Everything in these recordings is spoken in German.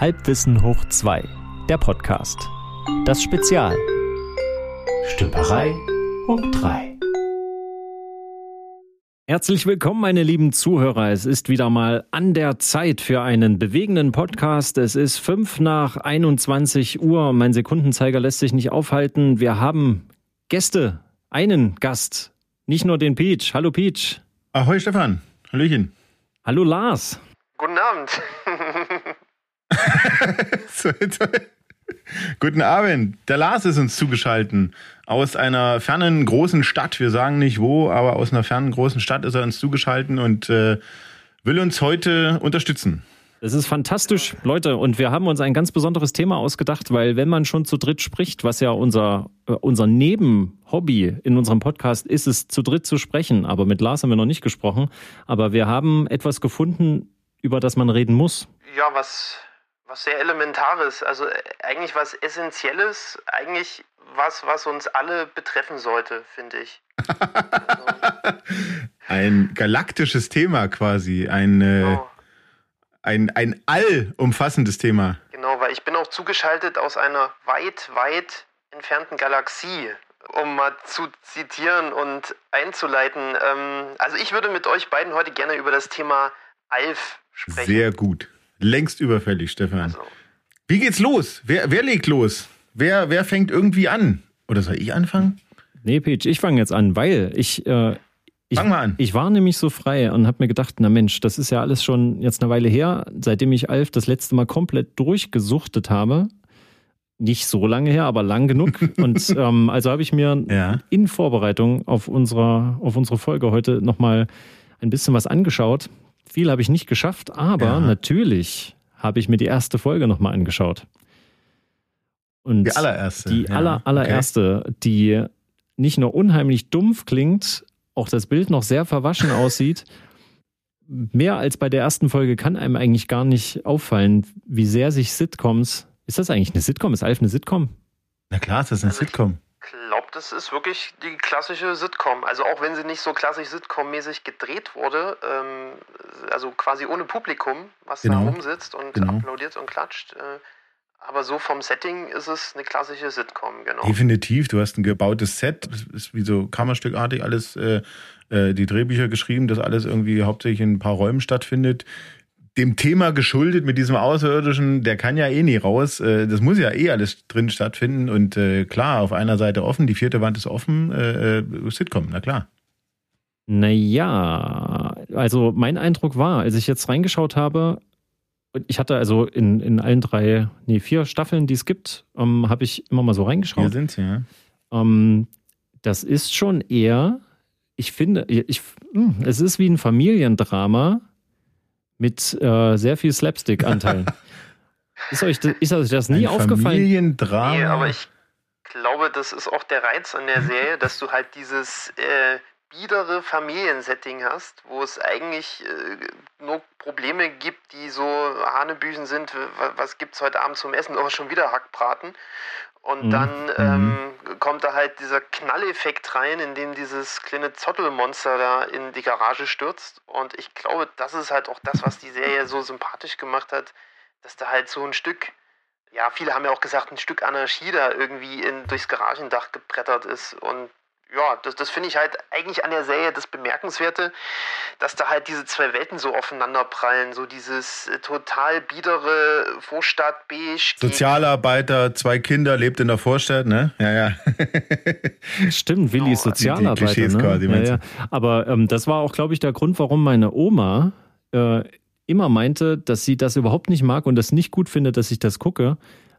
Halbwissen hoch 2, der Podcast. Das Spezial. Stümperei hoch 3. Herzlich willkommen, meine lieben Zuhörer. Es ist wieder mal an der Zeit für einen bewegenden Podcast. Es ist fünf nach 21 Uhr. Mein Sekundenzeiger lässt sich nicht aufhalten. Wir haben Gäste, einen Gast, nicht nur den Peach. Hallo Peach. Ahoi Stefan. Hallöchen. Hallo Lars. Guten Abend. Guten Abend. Der Lars ist uns zugeschaltet. Aus einer fernen großen Stadt. Wir sagen nicht wo, aber aus einer fernen großen Stadt ist er uns zugeschaltet und äh, will uns heute unterstützen. Es ist fantastisch, Leute. Und wir haben uns ein ganz besonderes Thema ausgedacht, weil wenn man schon zu dritt spricht, was ja unser, äh, unser Nebenhobby in unserem Podcast ist, es zu dritt zu sprechen. Aber mit Lars haben wir noch nicht gesprochen. Aber wir haben etwas gefunden, über das man reden muss. Ja, was, was sehr Elementares. Also äh, eigentlich was Essentielles. Eigentlich was, was uns alle betreffen sollte, finde ich. Also. ein galaktisches Thema quasi. Ein. Äh, genau ein, ein allumfassendes Thema. Genau, weil ich bin auch zugeschaltet aus einer weit, weit entfernten Galaxie, um mal zu zitieren und einzuleiten. Ähm, also ich würde mit euch beiden heute gerne über das Thema Alf sprechen. Sehr gut. Längst überfällig, Stefan. Also. Wie geht's los? Wer, wer legt los? Wer, wer fängt irgendwie an? Oder soll ich anfangen? Nee, Peach, ich fange jetzt an, weil ich, äh, ich, Fang mal an. Ich war nämlich so frei und habe mir gedacht, na Mensch, das ist ja alles schon jetzt eine Weile her, seitdem ich Alf das letzte Mal komplett durchgesuchtet habe. Nicht so lange her, aber lang genug. Und ähm, also habe ich mir ja. in Vorbereitung auf, unserer, auf unsere Folge heute nochmal ein bisschen was angeschaut. Viel habe ich nicht geschafft, aber ja. natürlich habe ich mir die erste Folge nochmal angeschaut. Und die allererste. Die ja, aller, allererste, okay. die nicht nur unheimlich dumpf klingt, auch das Bild noch sehr verwaschen aussieht. Mehr als bei der ersten Folge kann einem eigentlich gar nicht auffallen, wie sehr sich Sitcoms. Ist das eigentlich eine Sitcom? Ist Alf eine Sitcom? Na klar, ist das eine Sitcom. Ich glaube, das ist wirklich die klassische Sitcom. Also auch wenn sie nicht so klassisch Sitcom-mäßig gedreht wurde, ähm, also quasi ohne Publikum, was genau. da rumsitzt und genau. applaudiert und klatscht. Äh, aber so vom Setting ist es eine klassische Sitcom, genau. Definitiv. Du hast ein gebautes Set. Das ist wie so Kammerstückartig alles, äh, äh, die Drehbücher geschrieben, dass alles irgendwie hauptsächlich in ein paar Räumen stattfindet. Dem Thema geschuldet mit diesem Außerirdischen, der kann ja eh nie raus. Äh, das muss ja eh alles drin stattfinden. Und äh, klar, auf einer Seite offen, die vierte Wand ist offen, äh, äh Sitcom, na klar. Naja, also mein Eindruck war, als ich jetzt reingeschaut habe, ich hatte also in, in allen drei, nee, vier Staffeln, die es gibt, ähm, habe ich immer mal so reingeschaut. Hier sind sie, ja. Ähm, das ist schon eher, ich finde, ich, hm, es ist wie ein Familiendrama mit äh, sehr viel Slapstick-Anteilen. ist, euch, ist euch das nie ein aufgefallen? Familiendrama. Nee, aber ich glaube, das ist auch der Reiz an der Serie, dass du halt dieses äh, biedere Familiensetting hast, wo es eigentlich äh, nur Probleme gibt, die so Hanebüchen sind, was gibt es heute Abend zum Essen? Oh, schon wieder Hackbraten. Und mhm. dann mhm. ähm, kommt da halt dieser Knalleffekt rein, in dem dieses kleine Zottelmonster da in die Garage stürzt. Und ich glaube, das ist halt auch das, was die Serie so sympathisch gemacht hat, dass da halt so ein Stück, ja, viele haben ja auch gesagt, ein Stück Anarchie da irgendwie in, durchs Garagendach gebrettert ist. Und ja, das, das finde ich halt eigentlich an der Serie das Bemerkenswerte, dass da halt diese zwei Welten so aufeinanderprallen. So dieses äh, total biedere Vorstadt-Beige. Sozialarbeiter, zwei Kinder, lebt in der Vorstadt, ne? Ja, ja. Stimmt, Willi ist Sozialarbeiter. Die, die ne? quasi, ja, ja. Aber ähm, das war auch, glaube ich, der Grund, warum meine Oma äh, immer meinte, dass sie das überhaupt nicht mag und das nicht gut findet, dass ich das gucke,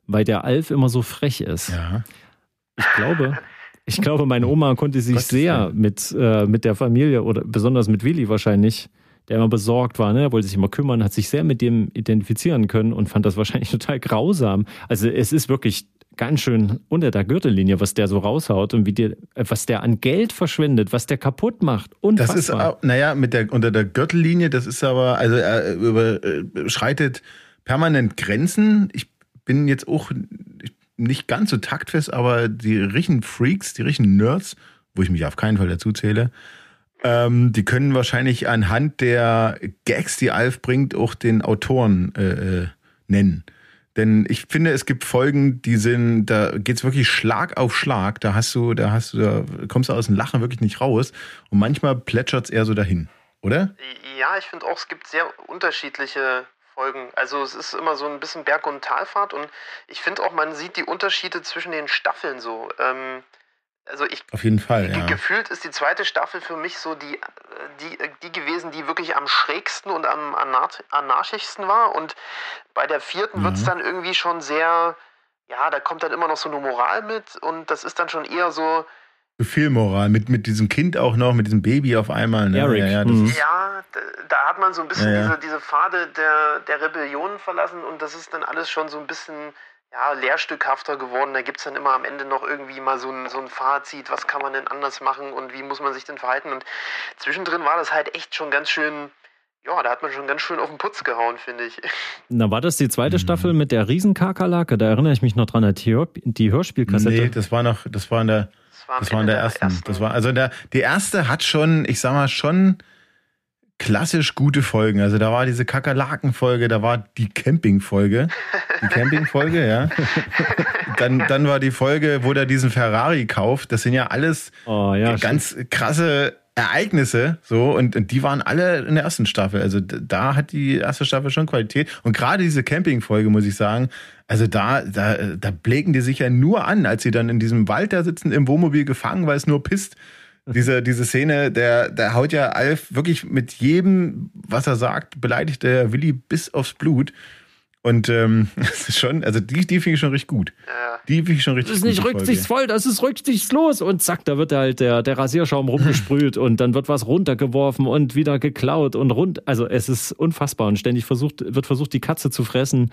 weil der Alf immer so frech ist. Ja. Ich glaube. Ich glaube, meine Oma konnte sich Gott sehr mit, äh, mit der Familie oder besonders mit Willi wahrscheinlich, der immer besorgt war, ne? wollte sich immer kümmern, hat sich sehr mit dem identifizieren können und fand das wahrscheinlich total grausam. Also es ist wirklich ganz schön unter der Gürtellinie, was der so raushaut und wie der, was der an Geld verschwendet, was der kaputt macht. Unfassbar. Das ist, naja, mit der, unter der Gürtellinie, das ist aber, also er überschreitet permanent Grenzen. Ich bin jetzt auch, nicht ganz so taktfest, aber die richtigen Freaks, die richtigen Nerds, wo ich mich auf keinen Fall dazu zähle, ähm, die können wahrscheinlich anhand der Gags, die Alf bringt, auch den Autoren äh, äh nennen. Denn ich finde, es gibt Folgen, die sind, da geht's wirklich Schlag auf Schlag. Da hast du, da hast du, da kommst du aus dem Lachen wirklich nicht raus. Und manchmal plätschert's eher so dahin, oder? Ja, ich finde auch, es gibt sehr unterschiedliche Folgen. Also es ist immer so ein bisschen Berg- und Talfahrt und ich finde auch, man sieht die Unterschiede zwischen den Staffeln so. Ähm, also ich Auf jeden Fall, ja. gefühlt ist die zweite Staffel für mich so die, die, die gewesen, die wirklich am schrägsten und am anar- anarchischsten war. Und bei der vierten Mhm. dann irgendwie schon sehr, ja, da kommt dann immer noch so eine Moral mit und das ist dann schon eher so, Zu viel Moral. Mit, mit diesem Kind auch noch, mit diesem Baby auf einmal. Ne? Eric, Ja, ja, das mhm. ist, Ja, da, da hat man so ein bisschen Ja, ja. Diese, diese Pfade der, der Rebellion verlassen und das ist dann alles schon so ein bisschen ja, lehrstückhafter geworden. Da gibt es dann immer am Ende noch irgendwie mal so ein, so ein Fazit, was kann man denn anders machen und wie muss man sich denn verhalten. Und zwischendrin war das halt echt schon ganz schön, ja, da hat man schon ganz schön auf den Putz gehauen, finde ich. Na, war das die zweite Mhm. Staffel mit der Riesenkakerlake? Da erinnere ich mich noch dran, die, Hör die Hörspielkassette. nee, das war noch, das war in der, war, am das war in Ende der ersten. Das war, also der, die erste hat schon, ich sag mal, schon klassisch gute Folgen. Also da war diese Kakerlaken-Folge, da war die Camping-Folge. Die Camping-Folge, ja. Dann, dann war die Folge, wo der diesen Ferrari kauft. Das sind ja alles Oh ja, ganz krasse Ereignisse, so, und, und die waren alle in der ersten Staffel. Also da hat die erste Staffel schon Qualität. Und gerade diese Camping-Folge, muss ich sagen, also da, da, da bläken die sich ja nur an, als sie dann in diesem Wald da sitzen, im Wohnmobil gefangen, weil es nur pisst. Diese, diese Szene, der, der haut ja Alf wirklich mit jedem, was er sagt, beleidigt der Willi bis aufs Blut. Und ähm, das ist schon, also die, die finde ich schon richtig gut. Ja. Die finde ich schon richtig Das ist gut. nicht Folge. rücksichtsvoll, das ist rücksichtslos. Und zack, da wird halt der, der Rasierschaum rumgesprüht und dann wird was runtergeworfen und wieder geklaut und rund. Also es ist unfassbar und ständig versucht, wird versucht, die Katze zu fressen.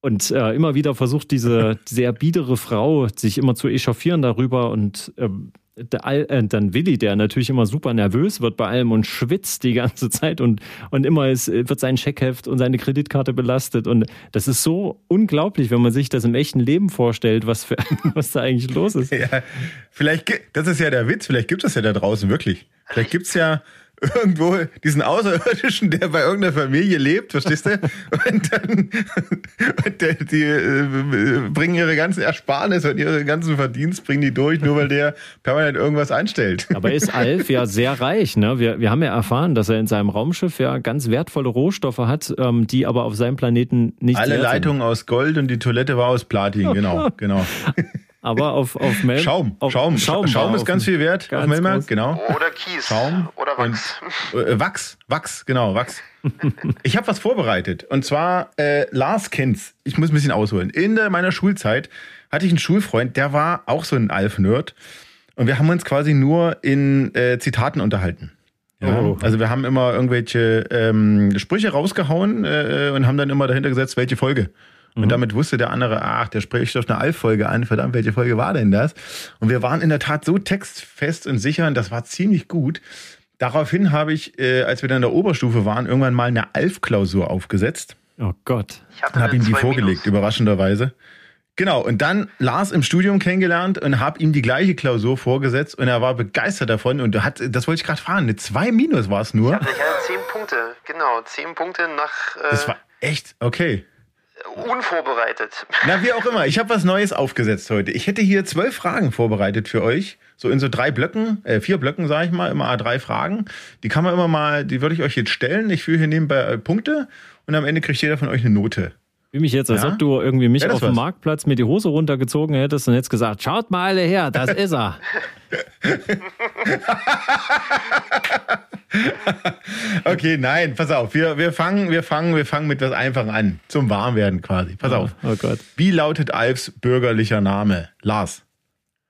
Und äh, immer wieder versucht diese sehr biedere Frau sich immer zu echauffieren darüber und ähm, äh, dann Willi, der natürlich immer super nervös wird bei allem und schwitzt die ganze Zeit und, und immer ist, wird sein Scheckheft und seine Kreditkarte belastet. Und das ist so unglaublich, wenn man sich das im echten Leben vorstellt, was, für, was da eigentlich los ist. Ja, vielleicht, das ist ja der Witz, vielleicht gibt es ja da draußen wirklich. Vielleicht gibt es ja irgendwo diesen Außerirdischen, der bei irgendeiner Familie lebt, verstehst du? Und dann und der, die äh, bringen ihre ganzen Ersparnisse und ihre ganzen Verdienst, bringen die durch, nur weil der permanent irgendwas einstellt. Aber ist Alf ja sehr reich. Ne? Wir, wir haben ja erfahren, dass er in seinem Raumschiff ja ganz wertvolle Rohstoffe hat, ähm, die aber auf seinem Planeten nicht Alle wert sind. Leitungen aus Gold und die Toilette war aus Platin, genau, genau. Aber auf, auf Mel Schaum, auf, Schaum, Schaum, war ist ganz viel wert ganz auf groß. genau. Oder Kies. Schaum Oder Wachs. Äh, Wachs, Wachs, genau, Wachs. Ich habe was vorbereitet. Und zwar, äh, Lars kennt's. Ich muss ein bisschen ausholen. In der, meiner Schulzeit hatte ich einen Schulfreund, der war auch so ein Alf-Nerd. Und wir haben uns quasi nur in äh, Zitaten unterhalten. Ja, Oh. Also wir haben immer irgendwelche ähm, Sprüche rausgehauen äh, und haben dann immer dahinter gesetzt, welche Folge. Und damit wusste der andere, ach, der spricht doch eine Alf-Folge an. Verdammt, welche Folge war denn das? Und wir waren in der Tat so textfest und sicher und das war ziemlich gut. Daraufhin habe ich, äh, als wir dann in der Oberstufe waren, irgendwann mal eine Alf-Klausur aufgesetzt Oh Gott. Ich habe eine ihm die 2 vorgelegt, Minus. überraschenderweise. Genau, und dann Lars im Studium kennengelernt und habe ihm die gleiche Klausur vorgesetzt und er war begeistert davon und hat, das wollte ich gerade fragen, eine 2 Minus war es nur. Also ich hatte 10 Punkte, genau. 10 Punkte nach äh, Das war echt, okay. Unvorbereitet. Na, wie auch immer, ich habe was Neues aufgesetzt heute. Ich hätte hier zwölf Fragen vorbereitet für euch. So in so drei Blöcken, äh, vier Blöcken, sage ich mal, immer drei Fragen. Die kann man immer mal, die würde ich euch jetzt stellen. Ich führe hier nebenbei äh, Punkte und am Ende kriegt jeder von euch eine Note. Wie mich jetzt, als Ja? ob du irgendwie mich Ja, auf dem. Marktplatz mir die Hose runtergezogen hättest und jetzt gesagt, schaut mal alle her, das ist er. Okay, nein, pass auf. Wir, wir, fangen, wir, fangen, wir fangen mit was Einfachem an. Zum Warmwerden quasi. Pass auf. Oh Gott. Wie lautet Alfs bürgerlicher Name? Lars.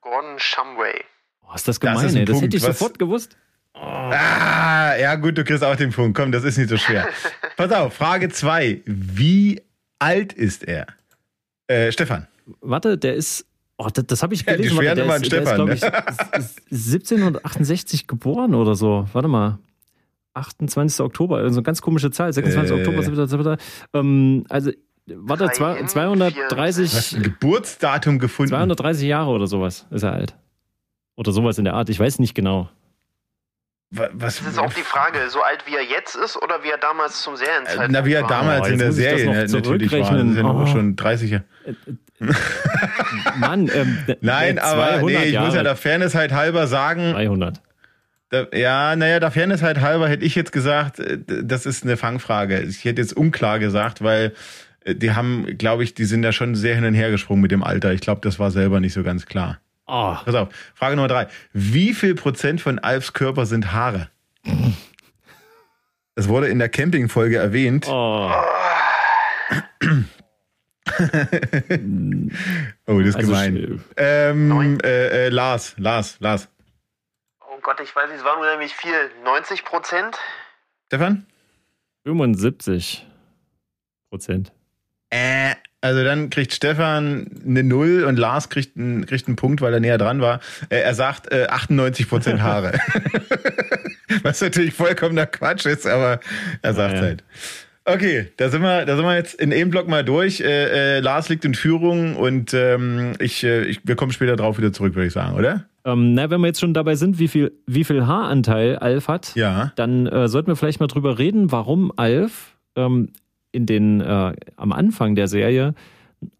Gordon Shumway. Oh, ist das Das gemein, ist ein ey. Das Punkt, hätte ich was- sofort gewusst. Ah, ja gut, du kriegst auch den Punkt. Komm, das ist nicht so schwer. Pass auf, Frage zwei. Wie alt ist er? Äh, Stefan. Warte, der ist. Oh, das, das habe ich Ja, die gelesen. Warte, schweren der immer ist, an der ist, Stefan, glaube ich, ne? s- 1768 geboren oder so. Warte mal. 28. Oktober, also eine ganz komische Zahl. 26. Äh. Oktober, 7. September. Ähm, also, warte, zwei, Drei hin, 230, Du hast ein Geburtsdatum gefunden. 230 Jahre oder sowas ist er alt. Oder sowas in der Art. Ich weiß nicht genau. was, Das ist auch die Frage, so alt wie er jetzt ist oder wie er damals zum Serienzeitpunkt Na, wie er war. damals Oh, in der muss ich das Serie noch ne- natürlich war. Das ja Oh. schon 30 Jahre. Mann, ähm, Nein, aber 200 nee, ich muss ja der Fairness halt halber sagen, 300. da, ja, naja, der Fairness halt halber hätte ich jetzt gesagt, äh, das ist eine Fangfrage. Ich hätte jetzt unklar gesagt, weil äh, die haben, glaube ich, die sind da schon sehr hin und her gesprungen mit dem Alter. Ich glaube, das war selber nicht so ganz klar. Oh, Pass auf, Frage Nummer drei. Wie viel Prozent von Alfs Körper sind Haare? Es wurde in der Campingfolge erwähnt. oh. Oh, das ist Also, gemein. Ähm, äh, äh, Lars, Lars, Lars. Gott, ich weiß nicht, es war nur nämlich viel. 90 Prozent? Stefan? 75 Prozent. Äh, also dann kriegt Stefan eine Null und Lars kriegt einen, kriegt einen Punkt, weil er näher dran war. Äh, er sagt äh, 98% Haare. Was natürlich vollkommener Quatsch ist, aber er sagt Ja. halt. Okay, da sind wir, da sind wir jetzt in einem Block mal durch. Äh, äh, Lars liegt in Führung und ähm, ich, äh, ich, wir kommen später drauf wieder zurück, würde ich sagen, oder? Ähm, na, wenn wir jetzt schon dabei sind, wie viel, wie viel Haaranteil Alf hat, Ja. dann äh, sollten wir vielleicht mal drüber reden, warum Alf ähm, in den, äh, am Anfang der Serie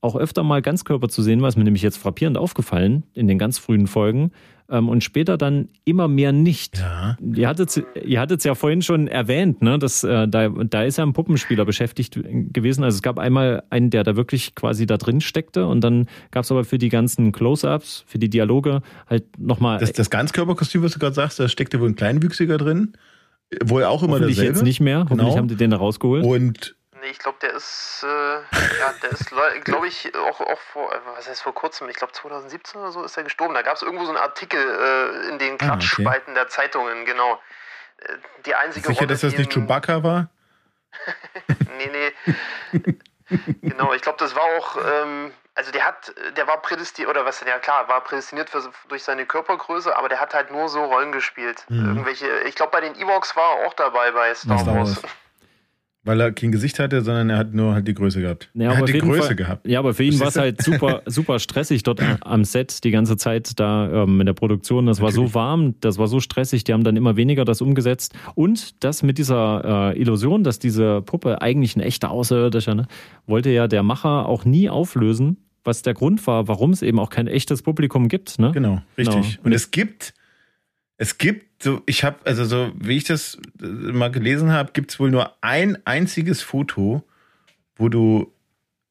auch öfter mal Ganzkörper zu sehen war, ist mir nämlich jetzt frappierend aufgefallen in den ganz frühen Folgen ähm, und später dann immer mehr nicht. Ja. Ihr hattet ihr ja vorhin schon erwähnt, ne, dass äh, da, da ist ja ein Puppenspieler beschäftigt gewesen. Also es gab einmal einen, der da wirklich quasi da drin steckte und dann gab es aber für die ganzen Close-ups, für die Dialoge halt nochmal Das, das Ganzkörperkostüm, was du gerade sagst, da steckte wohl ein Kleinwüchsiger drin. Wohl auch immer dasselbe. jetzt nicht mehr. Hoffentlich Genau. haben die den da rausgeholt. Und Nee, ich glaube, der ist, äh, ja, der ist, glaube ich, auch, auch vor, äh, was heißt vor kurzem, ich glaube 2017 oder so ist er gestorben. Da gab es irgendwo so einen Artikel äh, in den Ah, okay. Klatschspalten der Zeitungen, genau. Äh, Die einzige sicher, Rolle, dass das nicht Chewbacca war? Nee, nee. genau, ich glaube, das war auch, ähm, also der hat, der war prädestiniert, oder was, ja klar, war prädestiniert für, durch seine Körpergröße, aber der hat halt nur so Rollen gespielt. Mhm. Irgendwelche, ich glaube, bei den Ewoks war er auch dabei bei Star, Star Wars. Wars. Weil er kein Gesicht hatte, sondern er hat nur halt die Größe gehabt. Ja, er aber hat die Größe Fall, gehabt. Ja, aber für ihn war es halt super, super stressig dort am Set die ganze Zeit da ähm, in der Produktion. Das war Natürlich. so warm, das war so stressig, die haben dann immer weniger das umgesetzt. Und das mit dieser äh, Illusion, dass diese Puppe eigentlich ein echter Außerirdischer, ne, wollte ja der Macher auch nie auflösen, was der Grund war, warum es eben auch kein echtes Publikum gibt. Ne? Genau, richtig. Genau. Und es gibt, es gibt so, ich habe, also so, wie ich das äh, mal gelesen habe, gibt es wohl nur ein einziges Foto, wo du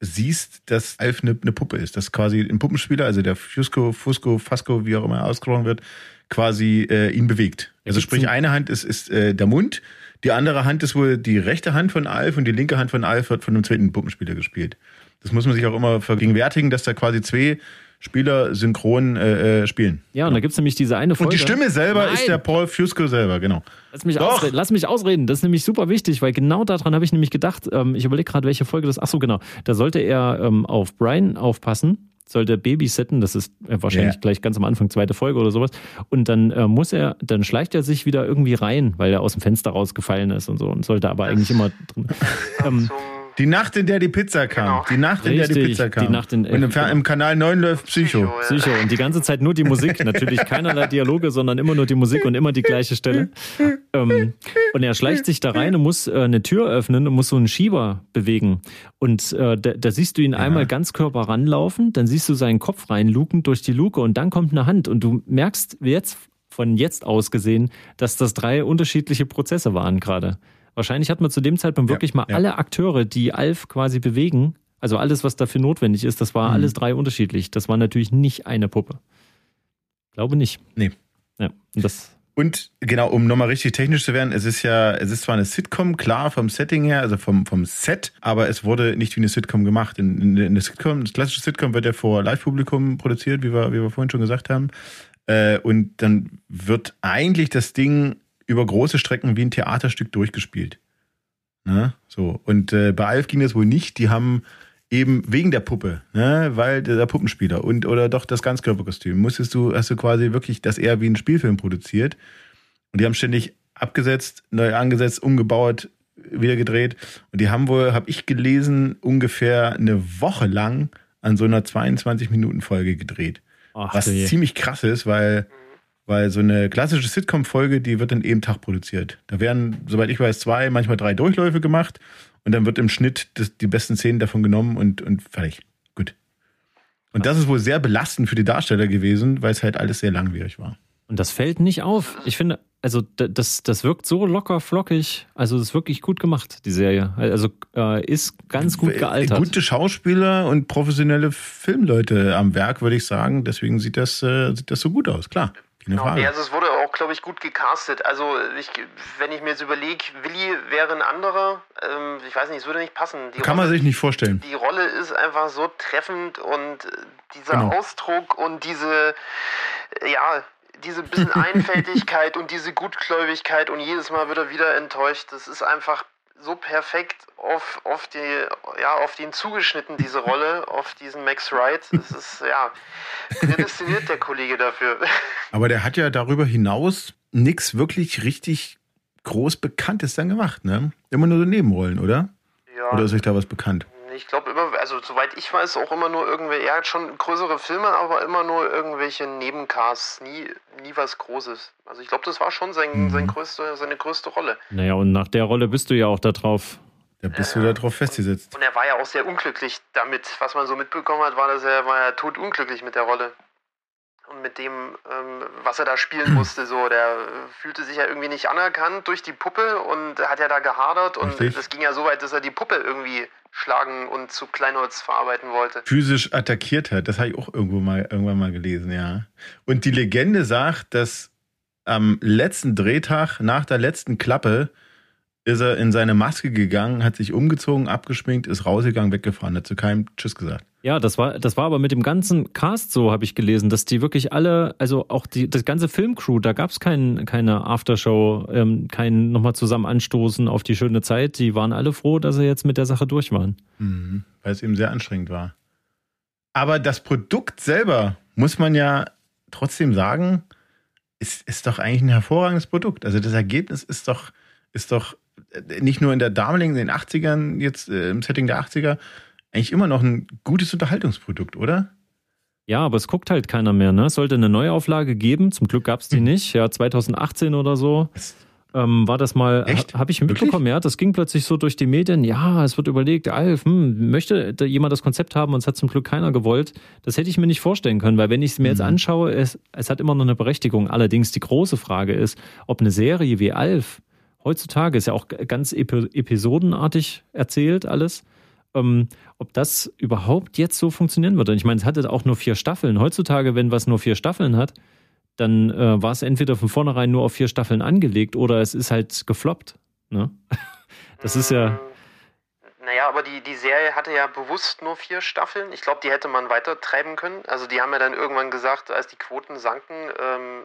siehst, dass Alf eine, eine Puppe ist. Das quasi ein Puppenspieler, also der Fusco, Fusco, Fasco, wie auch immer er ausgesprochen wird, quasi äh, ihn bewegt. Also sprich, ein- eine Hand ist, ist äh, der Mund, die andere Hand ist wohl die rechte Hand von Alf und die linke Hand von Alf wird von einem zweiten Puppenspieler gespielt. Das muss man sich auch immer vergegenwärtigen, dass da quasi zwei Spieler synchron äh, äh, spielen. Ja, und da gibt's nämlich diese eine Folge. Und die Stimme selber Nein. ist der Paul Fusco selber, genau. Lass mich, Doch. ausreden, lass mich ausreden. Das ist nämlich super wichtig, weil genau daran habe ich nämlich gedacht. Ähm, ich überlege gerade, welche Folge das. Ach so, genau. Da sollte er ähm, auf Brian aufpassen, sollte babysitten. Das ist äh, wahrscheinlich Ja. gleich ganz am Anfang zweite Folge oder sowas. Und dann äh, muss er, dann schleicht er sich wieder irgendwie rein, weil er aus dem Fenster rausgefallen ist und so und sollte aber eigentlich immer drin. Ähm, Die Nacht, in der die Pizza kam. Genau. Die Nacht, in der die Richtig, Pizza kam. die Nacht in- Und im, Fer- im Kanal 9 läuft Psycho. ja. Sicher. Und die ganze Zeit nur die Musik. Natürlich keinerlei Dialoge, sondern immer nur die Musik und immer die gleiche Stelle. Ähm, und er schleicht sich da rein und muss äh, eine Tür öffnen und muss so einen Schieber bewegen. Und äh, da, da siehst du ihn einmal ganz Körper ranlaufen, dann siehst du seinen Kopf reinluken durch die Luke und dann kommt eine Hand. Und du merkst jetzt, von jetzt aus gesehen, dass das drei unterschiedliche Prozesse waren gerade. Wahrscheinlich hat man zu dem Zeitpunkt Ja, wirklich mal ja. alle Akteure, die Alf quasi bewegen, also alles, was dafür notwendig ist, das war Mhm. alles drei unterschiedlich. Das war natürlich nicht eine Puppe. Glaube nicht. Nee. Ja, und das, Und genau, um nochmal richtig technisch zu werden, es ist ja, es ist zwar eine Sitcom, klar vom Setting her, also vom, vom Set, aber es wurde nicht wie eine Sitcom gemacht. In, in, in der Sitcom, das klassische Sitcom wird ja vor Live-Publikum produziert, wie wir, wie wir vorhin schon gesagt haben. Äh, und dann wird eigentlich das Ding über große Strecken wie ein Theaterstück durchgespielt. Ne? So. Und äh, bei Alf ging das wohl nicht. Die haben eben wegen der Puppe, ne, weil der, der Puppenspieler und oder doch das Ganzkörperkostüm, musstest du, hast du quasi wirklich das eher wie ein Spielfilm produziert. Und die haben ständig abgesetzt, neu angesetzt, umgebaut, wieder gedreht. Und die haben wohl, habe ich gelesen, ungefähr eine Woche lang an so einer 22-Minuten-Folge gedreht. ach, Was ziemlich krass ist, weil Weil so eine klassische Sitcom-Folge, die wird in einem Tag produziert. Da werden, soweit ich weiß, zwei, manchmal drei Durchläufe gemacht und dann wird im Schnitt das, die besten Szenen davon genommen und, und fertig. Gut. Und das ist wohl sehr belastend für die Darsteller gewesen, weil es halt alles sehr langwierig war. Und das fällt nicht auf. Ich finde, also das, das wirkt so locker flockig. Also das ist wirklich gut gemacht, die Serie. Also äh, ist ganz gut gealtert. Gute Schauspieler und professionelle Filmleute am Werk, würde ich sagen. Deswegen sieht das, äh, sieht das so gut aus, klar. Genau, Frage. also es wurde auch, glaube ich, gut gecastet. Also ich, wenn ich mir jetzt überlege, Willi wäre ein anderer, ähm, ich weiß nicht, es würde nicht passen. Die Kann man Rolle, sich nicht vorstellen. die Rolle ist einfach so treffend und äh, dieser Genau. Ausdruck und diese, ja, diese bisschen Einfältigkeit und diese Gutgläubigkeit und jedes Mal wird er wieder enttäuscht. Das ist einfach so perfekt auf, auf, die, ja, auf den zugeschnitten, diese Rolle, auf diesen Max Wright. Das ist, ja, prädestiniert der Kollege dafür. Aber der hat ja darüber hinaus nichts wirklich richtig groß Bekanntes dann gemacht, ne? Immer nur so Nebenrollen, oder? Ja, Oder ist euch da was bekannt? ich glaube immer, also soweit ich weiß, auch immer nur irgendwelche, er hat schon größere Filme, aber immer nur irgendwelche Nebencasts, nie, nie was Großes. Also ich glaube, das war schon sein, sein größte, seine größte Rolle. Naja, und nach der Rolle bist du ja auch da drauf. Da bist du da drauf festgesetzt. Und er war ja auch sehr unglücklich damit. Was man so mitbekommen hat, war, dass er war ja totunglücklich mit der Rolle. Und mit dem, ähm, was er da spielen musste, so, der fühlte sich ja irgendwie nicht anerkannt durch die Puppe und hat ja da gehadert und Richtig. das ging ja so weit, dass er die Puppe irgendwie schlagen und zu Kleinholz verarbeiten wollte. Physisch attackiert hat, das habe ich auch irgendwo mal, irgendwann mal gelesen, ja. Und die Legende sagt, dass am letzten Drehtag, nach der letzten Klappe, ist er in seine Maske gegangen, hat sich umgezogen, abgeschminkt, ist rausgegangen, weggefahren, hat zu keinem Tschüss gesagt. Ja, das war, das war aber mit dem ganzen Cast so, habe ich gelesen, dass die wirklich alle, also auch die, das ganze Filmcrew, da gab es kein, keine Aftershow, ähm, kein nochmal zusammen anstoßen auf die schöne Zeit. Die waren alle froh, dass sie jetzt mit der Sache durch waren. Mhm, weil es eben sehr anstrengend war. Aber das Produkt selber, muss man ja trotzdem sagen, ist, ist doch eigentlich ein hervorragendes Produkt. Also das Ergebnis ist doch, ist doch nicht nur in der damaligen, in den 80ern, jetzt äh, im Setting der 80er, eigentlich immer noch ein gutes Unterhaltungsprodukt, oder? Ja, aber es guckt halt keiner mehr, ne? Es sollte eine Neuauflage geben, zum Glück gab es die nicht. Ja, 2018 oder so ähm, war das mal, ha, habe ich Wirklich? mitbekommen, ja, das ging plötzlich so durch die Medien. Ja, es wird überlegt, Alf, hm, möchte da jemand das Konzept haben und es hat zum Glück keiner gewollt. Das hätte ich mir nicht vorstellen können, weil wenn ich es mir jetzt Mhm. anschaue, es, es hat immer noch eine Berechtigung. Allerdings die große Frage ist, ob eine Serie wie Alf heutzutage ist ja auch ganz epi episodenartig erzählt alles. Ähm, ob das überhaupt jetzt so funktionieren würde. Ich meine, es hatte auch nur vier Staffeln. Heutzutage, wenn was nur vier Staffeln hat, dann äh, war es entweder von vornherein nur auf vier Staffeln angelegt oder es ist halt gefloppt. Ne? Das ist ja. Naja, aber die, die Serie hatte ja bewusst nur vier Staffeln. Ich glaube, die hätte man weiter treiben können. Also die haben ja dann irgendwann gesagt, als die Quoten sanken, ähm,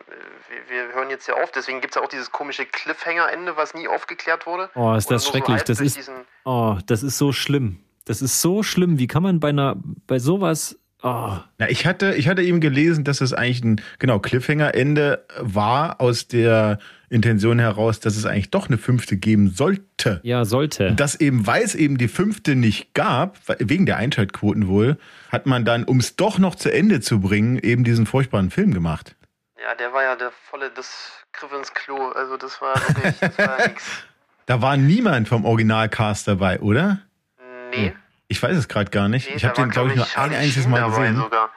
wir, wir hören jetzt hier auf. Deswegen gibt es ja auch dieses komische Cliffhanger-Ende, was nie aufgeklärt wurde. Oh, ist das so schrecklich. halb Das ist, oh, das ist so schlimm. Das ist so schlimm. Wie kann man bei einer, bei sowas. Oh, Na, ich hatte, ich hatte eben gelesen, dass es eigentlich ein, genau, Cliffhanger-Ende war aus der Intention heraus, dass es eigentlich doch eine fünfte geben sollte. ja, sollte. Und das eben, weil es eben die fünfte nicht gab, weil- wegen der Einschaltquoten wohl, hat man dann, um es doch noch zu Ende zu bringen, eben diesen furchtbaren Film gemacht. Ja, der war ja der volle, das Griff ins Klo. Also das war wirklich, das war ja nix. Da war niemand vom Originalcast dabei, oder? Nee. Ich weiß es gerade gar nicht. nee ich habe den, glaube ich, nur glaub ein Charlie einziges Sheen Mal gesehen. Sogar.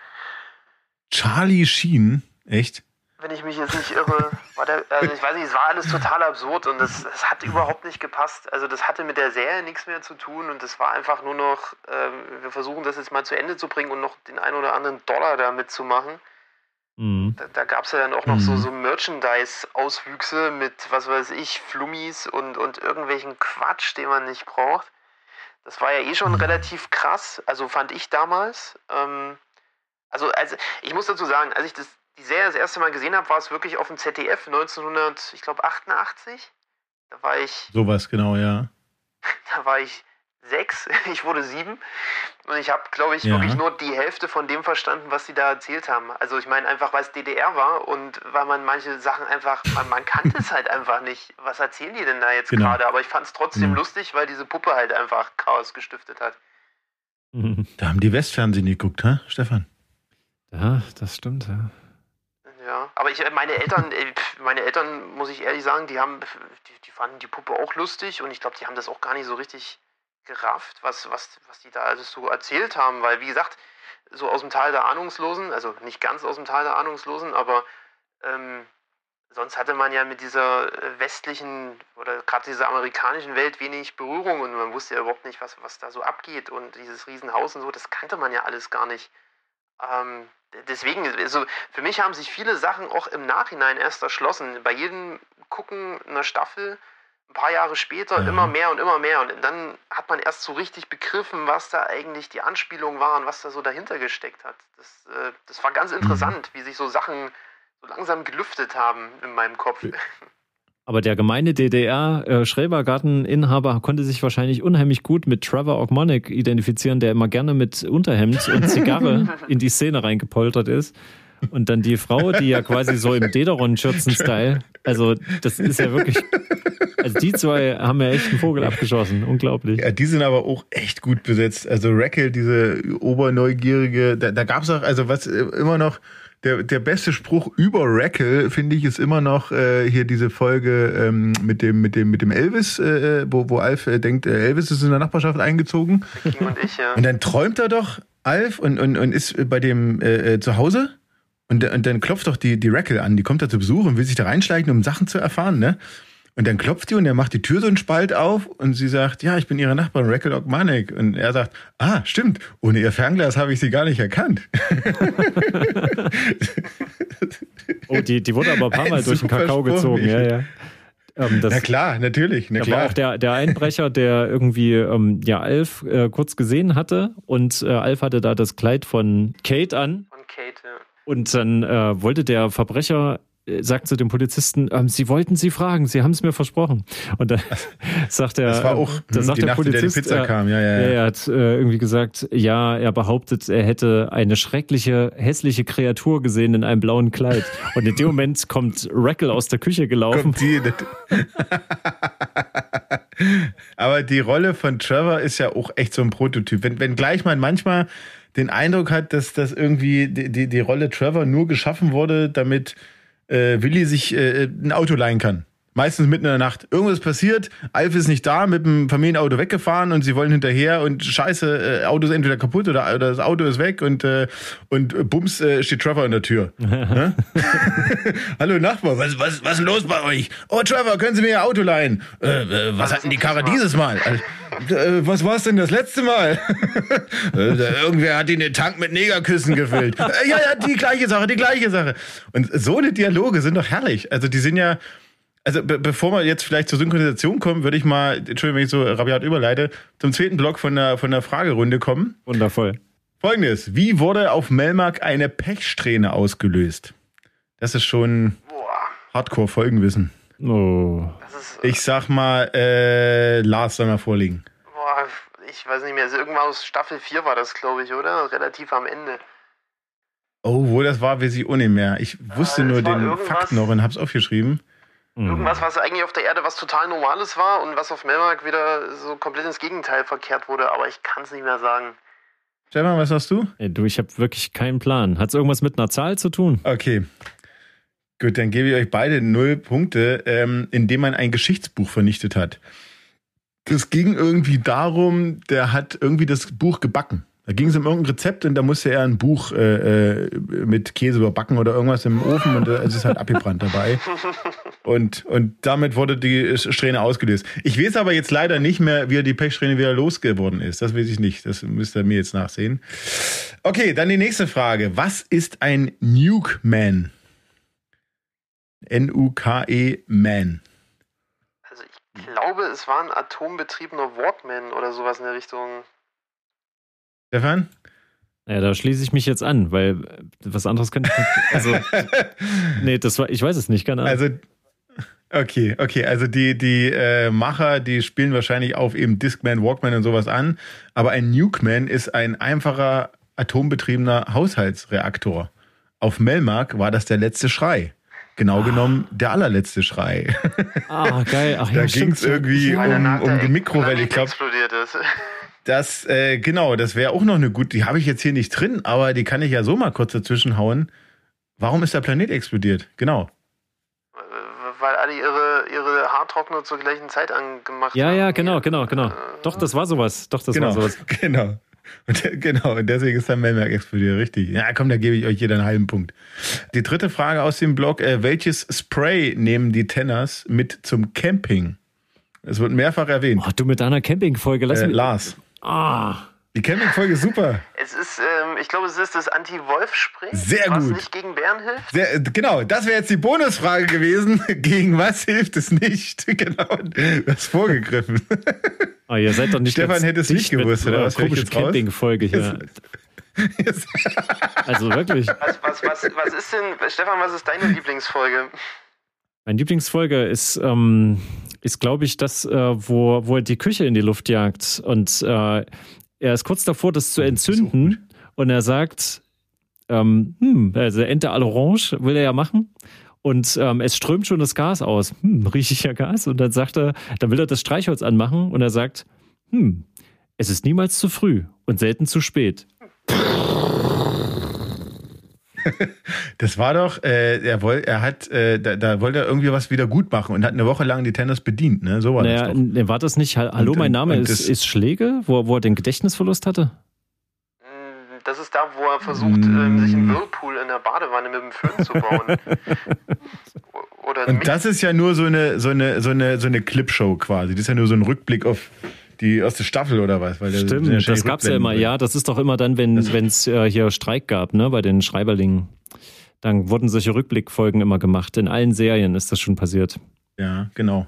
Charlie Sheen, echt? Wenn ich mich jetzt nicht irre, war der, also ich weiß nicht, es war alles total absurd und das, das hat überhaupt nicht gepasst. Also das hatte mit der Serie nichts mehr zu tun und das war einfach nur noch, ähm, wir versuchen das jetzt mal zu Ende zu bringen und noch den einen oder anderen Dollar da mitzumachen. Mhm. Da, da gab es ja dann auch noch so, Mhm. so Merchandise-Auswüchse mit, was weiß ich, Flummis und, und irgendwelchen Quatsch, den man nicht braucht. Das war ja eh schon relativ krass, also fand ich damals. Ähm, also, also, ich muss dazu sagen, als ich das, die Serie das erste Mal gesehen habe, war es wirklich auf dem ZDF 1900, ich glaube 88. Da war ich, Sowas, genau, ja. da war ich sechs, ich wurde sieben und ich habe, glaube ich, Ja. wirklich nur die Hälfte von dem verstanden, was sie da erzählt haben. Also ich meine einfach, weil es DDR war und weil man manche Sachen einfach, man, man kannte es halt einfach nicht. Was erzählen die denn da jetzt Genau. gerade? Aber ich fand es trotzdem Genau. lustig, weil diese Puppe halt einfach Chaos gestiftet hat. Mhm. Da haben die Westfernsehen geguckt, hä, Stefan? Ja, das stimmt. Ja. Ja. Aber ich, meine Eltern, äh, meine Eltern, muss ich ehrlich sagen, die haben, die, die fanden die Puppe auch lustig und ich glaube, die haben das auch gar nicht so richtig gerafft, was, was, was die da alles so erzählt haben, weil wie gesagt, so aus dem Tal der Ahnungslosen, also nicht ganz aus dem Tal der Ahnungslosen, aber ähm, sonst hatte man ja mit dieser äh, westlichen oder gerade dieser amerikanischen Welt wenig Berührung und man wusste ja überhaupt nicht, was, was da so abgeht und dieses Riesenhaus und so, das kannte man ja alles gar nicht. Ähm, deswegen, also für mich haben sich viele Sachen auch im Nachhinein erst erschlossen. Bei jedem Gucken einer Staffel, ein paar Jahre später, mhm. immer mehr und immer mehr. Und dann hat man erst so richtig begriffen, was da eigentlich die Anspielungen waren, was da so dahinter gesteckt hat. Das, äh, das war ganz interessant, wie sich so Sachen so langsam gelüftet haben in meinem Kopf. Aber der gemeine DDR-Schrebergarteninhaber konnte sich wahrscheinlich unheimlich gut mit Trevor Ogmonic identifizieren, der immer gerne mit Unterhemd und Zigarre in die Szene reingepoltert ist. Und dann die Frau, die ja quasi so im Dederon-Schürzen-Style, also das ist ja wirklich, also die zwei haben ja echt einen Vogel abgeschossen, unglaublich. Ja, die sind aber auch echt gut besetzt. Also Rackle, diese oberneugierige, da, da gab es auch, also was immer noch, der, der beste Spruch über Rackle, finde ich, ist immer noch äh, hier diese Folge ähm, mit dem mit dem mit dem Elvis, äh, wo, wo Alf äh, denkt, äh, Elvis ist in der Nachbarschaft eingezogen. Und ich, ja. Und dann träumt er doch Alf und, und, und ist bei dem äh, äh zu Hause und, und dann klopft doch die, die Rackle an, die kommt da zu Besuch und will sich da reinschleichen, um Sachen zu erfahren, ne? Und dann klopft die und er macht die Tür so einen Spalt auf und sie sagt, ja, ich bin ihre Nachbarin, Raquel Ogmanek. Und er sagt, ah, stimmt, ohne ihr Fernglas habe ich sie gar nicht erkannt. oh, die, die wurde aber ein paar Mal ein durch den Kakao gezogen, ja, ja. Ähm, das, na klar, natürlich. Na klar. war auch der, der Einbrecher, der irgendwie ähm, ja Alf äh, kurz gesehen hatte und äh, Alf hatte da das Kleid von Kate an. Von Kate, ja. Und dann äh, wollte der Verbrecher äh, sagt zu dem Polizisten, ähm, Sie wollten Sie fragen, Sie haben es mir versprochen. Und dann sagt er, das war auch äh, da sagt der Nacht, Polizist, der Pizza kam. Ja, ja, ja. Er hat äh, irgendwie gesagt, ja, er behauptet, er hätte eine schreckliche, hässliche Kreatur gesehen in einem blauen Kleid. Und in dem Moment kommt Rackle aus der Küche gelaufen. Die, Aber die Rolle von Trevor ist ja auch echt so ein Prototyp. Wenn, wenn gleich man manchmal den Eindruck hat, dass das irgendwie die, die, die Rolle Trevor nur geschaffen wurde, damit äh, Willi sich äh, ein Auto leihen kann. Meistens mitten in der Nacht. Irgendwas passiert, Alf ist nicht da, mit dem Familienauto weggefahren und sie wollen hinterher und scheiße, äh, Auto ist entweder kaputt oder, oder das Auto ist weg und, äh, und bums äh, steht Trevor in der Tür. Hallo Nachbar, was, was, was ist los bei euch? Oh Trevor, können Sie mir Ihr Auto leihen? Äh, äh, was hatten die Karre dieses Mal? Äh, was war es denn das letzte Mal? Äh, irgendwer hat ihn den Tank mit Negerküssen gefüllt. ja, ja, die gleiche Sache, die gleiche Sache. Und so eine Dialoge sind doch herrlich. Also die sind ja also be bevor wir jetzt vielleicht zur Synchronisation kommen, würde ich mal, Entschuldigung, wenn ich so rabiat überleite, zum zweiten Block von der, von der Fragerunde kommen. Wundervoll. Folgendes. Wie wurde auf Melmark eine Pechsträhne ausgelöst? Das ist schon Hardcore-Folgenwissen. Oh. Ist, äh, ich sag mal, äh, Lars soll mal vorliegen. Boah, ich weiß nicht mehr. Also irgendwann aus Staffel 4 war das, glaube ich, oder? Relativ am Ende. Oh, wo das war, weiß ich auch nicht mehr. Ich wusste äh, nur den Fakt noch und hab's aufgeschrieben. Mhm. Irgendwas, was eigentlich auf der Erde was total Normales war und was auf Melmark wieder so komplett ins Gegenteil verkehrt wurde, aber ich kann es nicht mehr sagen. Stefan, was hast du? Ey, du, ich habe wirklich keinen Plan. Hat es irgendwas mit einer Zahl zu tun? Okay. Gut, dann gebe ich euch beide null Punkte, ähm, indem man ein Geschichtsbuch vernichtet hat. Das ging irgendwie darum, der hat irgendwie das Buch gebacken. Da ging es um irgendein Rezept und da musste er ein Buch äh, äh mit Käse überbacken oder irgendwas im Ofen und es ist halt abgebrannt dabei. Und, und damit wurde die Strähne ausgelöst. Ich weiß aber jetzt leider nicht mehr, wie die Pechsträhne wieder losgeworden ist. Das weiß ich nicht. Das müsst ihr mir jetzt nachsehen. Okay, dann die nächste Frage. Was ist ein Nuke Man? N-U-K-E Man. Also ich glaube, es war ein atombetriebener Walkman oder sowas in der Richtung. Stefan? Ja, da schließe ich mich jetzt an, weil was anderes könnte ich nicht. Also, nee, das war, ich weiß es nicht, keine Ahnung. Also, okay, okay, also die, die äh, Macher, die spielen wahrscheinlich auf eben Discman, Walkman und sowas an, aber ein Nukeman ist ein einfacher atombetriebener Haushaltsreaktor. Auf Melmark war das der letzte Schrei. Genau ah. genommen der allerletzte Schrei. Ah, geil. Ach, da ja, ging es irgendwie um, um die Mikrowelle. Ich glaube, das, äh, genau, das wäre auch noch eine gute, die habe ich jetzt hier nicht drin, aber die kann ich ja so mal kurz dazwischen hauen. Warum ist der Planet explodiert? Genau. Weil alle ihre, ihre Haartrockner zur gleichen Zeit angemacht Ja, haben. ja, genau, genau, genau. Doch, das war sowas. Doch, das genau. war sowas. Genau. Und, genau, und deswegen ist der Melmerk explodiert, richtig. Ja, komm, da gebe ich euch jeder einen halben Punkt. Die dritte Frage aus dem Blog, äh, welches Spray nehmen die Tenners mit zum Camping? Es wird mehrfach erwähnt. Oh, du mit deiner Campingfolge, lass Äh, mich. Lars. Ah, Die Campingfolge ist super. Es ist, ähm, ich glaube, es ist das Anti-Wolf-Spray. Sehr was gut. nicht gegen Bären hilft. Sehr, äh, genau, das wäre jetzt die Bonusfrage gewesen. Gegen was hilft es nicht? Genau, das vorgegriffen. oh, ihr seid doch nicht Stefan hätte es nicht gewusst, oder eurer was? Raus? Campingfolge hier. Also wirklich. Was, was, was, was ist denn, Stefan, was ist deine Lieblingsfolge? Meine Lieblingsfolge ist, ähm, ist glaube ich, das, äh, wo, wo er die Küche in die Luft jagt. Und äh, er ist kurz davor, das zu Oh, entzünden. Und er sagt, ähm, hm, also Ente à l'orange will er ja machen. Und ähm, es strömt schon das Gas aus. Hm, rieche ich ja Gas. Und dann sagt er, dann will er das Streichholz anmachen und er sagt, hm, es ist niemals zu früh und selten zu spät. Das war doch, äh, er, woll, er hat, äh, da, da wollte er irgendwie was wieder gut machen und hat eine Woche lang die Tenners bedient, ne? So war Naja, das doch. n- war das nicht, Hallo, Und- mein Name und ist, das- ist Schläge, wo, wo er den Gedächtnisverlust hatte? Mm, Das ist da, wo er versucht, Mm. ähm, sich einen Whirlpool in der Badewanne mit dem Föhn zu bauen. Oder Und das ist ja nur so eine, so eine, so eine, so eine Clipshow quasi. Das ist ja nur so ein Rückblick auf die erste Staffel oder was? Weil sind ja Stimmt, das gab's ja immer. Ja, das ist doch immer dann, wenn es äh, hier Streik gab, ne, bei den Schreiberlingen. Dann wurden solche Rückblickfolgen immer gemacht. In allen Serien ist das schon passiert. Ja, genau.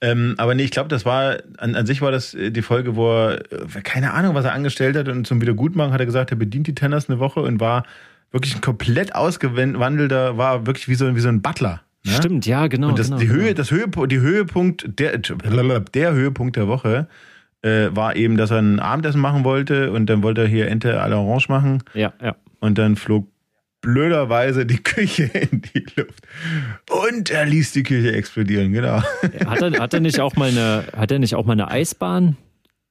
Ähm, aber nee, ich glaube, das war, an, an sich war das äh, die Folge, wo er, äh, keine Ahnung, was er angestellt hat und zum Wiedergutmachen hat er gesagt, er bedient die Tenners eine Woche und war wirklich ein komplett ausgewandelter, war wirklich wie so, wie so ein Butler. Ne? Stimmt, ja, genau. Und das, genau, die genau. Höhe, das Höhepunkt, die Höhepunkt, der, der Höhepunkt der Woche äh, war eben, dass er ein Abendessen machen wollte und dann wollte er hier Ente à l'Orange machen Ja, ja. und dann flog blöderweise die Küche in die Luft. Und er ließ die Küche explodieren, genau. Hat er, hat er nicht auch mal eine, hat er nicht auch mal eine Eisbahn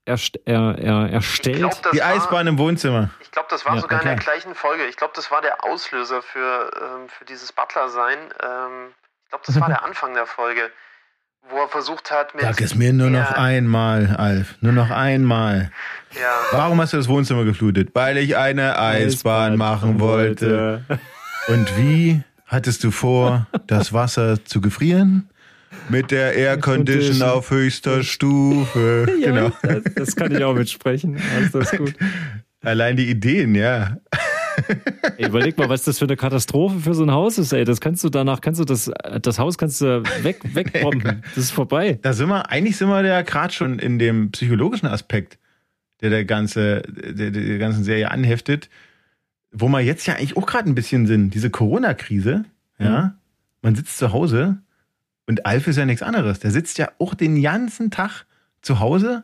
erst, er, er, Ich erstellt? glaube, das, Die war- Eisbahn im Wohnzimmer. ich glaub, das war Ja, sogar in okay. der gleichen Folge. Ich glaube, das war der Auslöser für, ähm, für dieses Butler-Sein. Ähm, ich glaube, das war der Anfang der Folge, wo er versucht hat, mit. Sag es mir nur noch Ja. einmal, Alf. Nur noch einmal. Ja, Warum hast du das Wohnzimmer geflutet? Weil ich eine Eisbahn machen wollte. Und wie hattest du vor, das Wasser zu gefrieren? Mit der Air Condition auf höchster Stufe. Ja, Genau. das, das kann ich auch mitsprechen. Also das ist gut. Allein die Ideen, ja. Ey, überleg mal, was das für eine Katastrophe für so ein Haus ist, ey. Das kannst du danach, kannst du das, das Haus kannst du weg, wegbomben. Das ist vorbei. Da sind wir, eigentlich sind wir ja gerade schon in dem psychologischen Aspekt, der der ganze, der, der ganzen Serie anheftet, wo wir jetzt ja eigentlich auch gerade ein bisschen sind. Diese Corona-Krise, ja. Man sitzt zu Hause und Alf ist ja nichts anderes. Der sitzt ja auch den ganzen Tag zu Hause,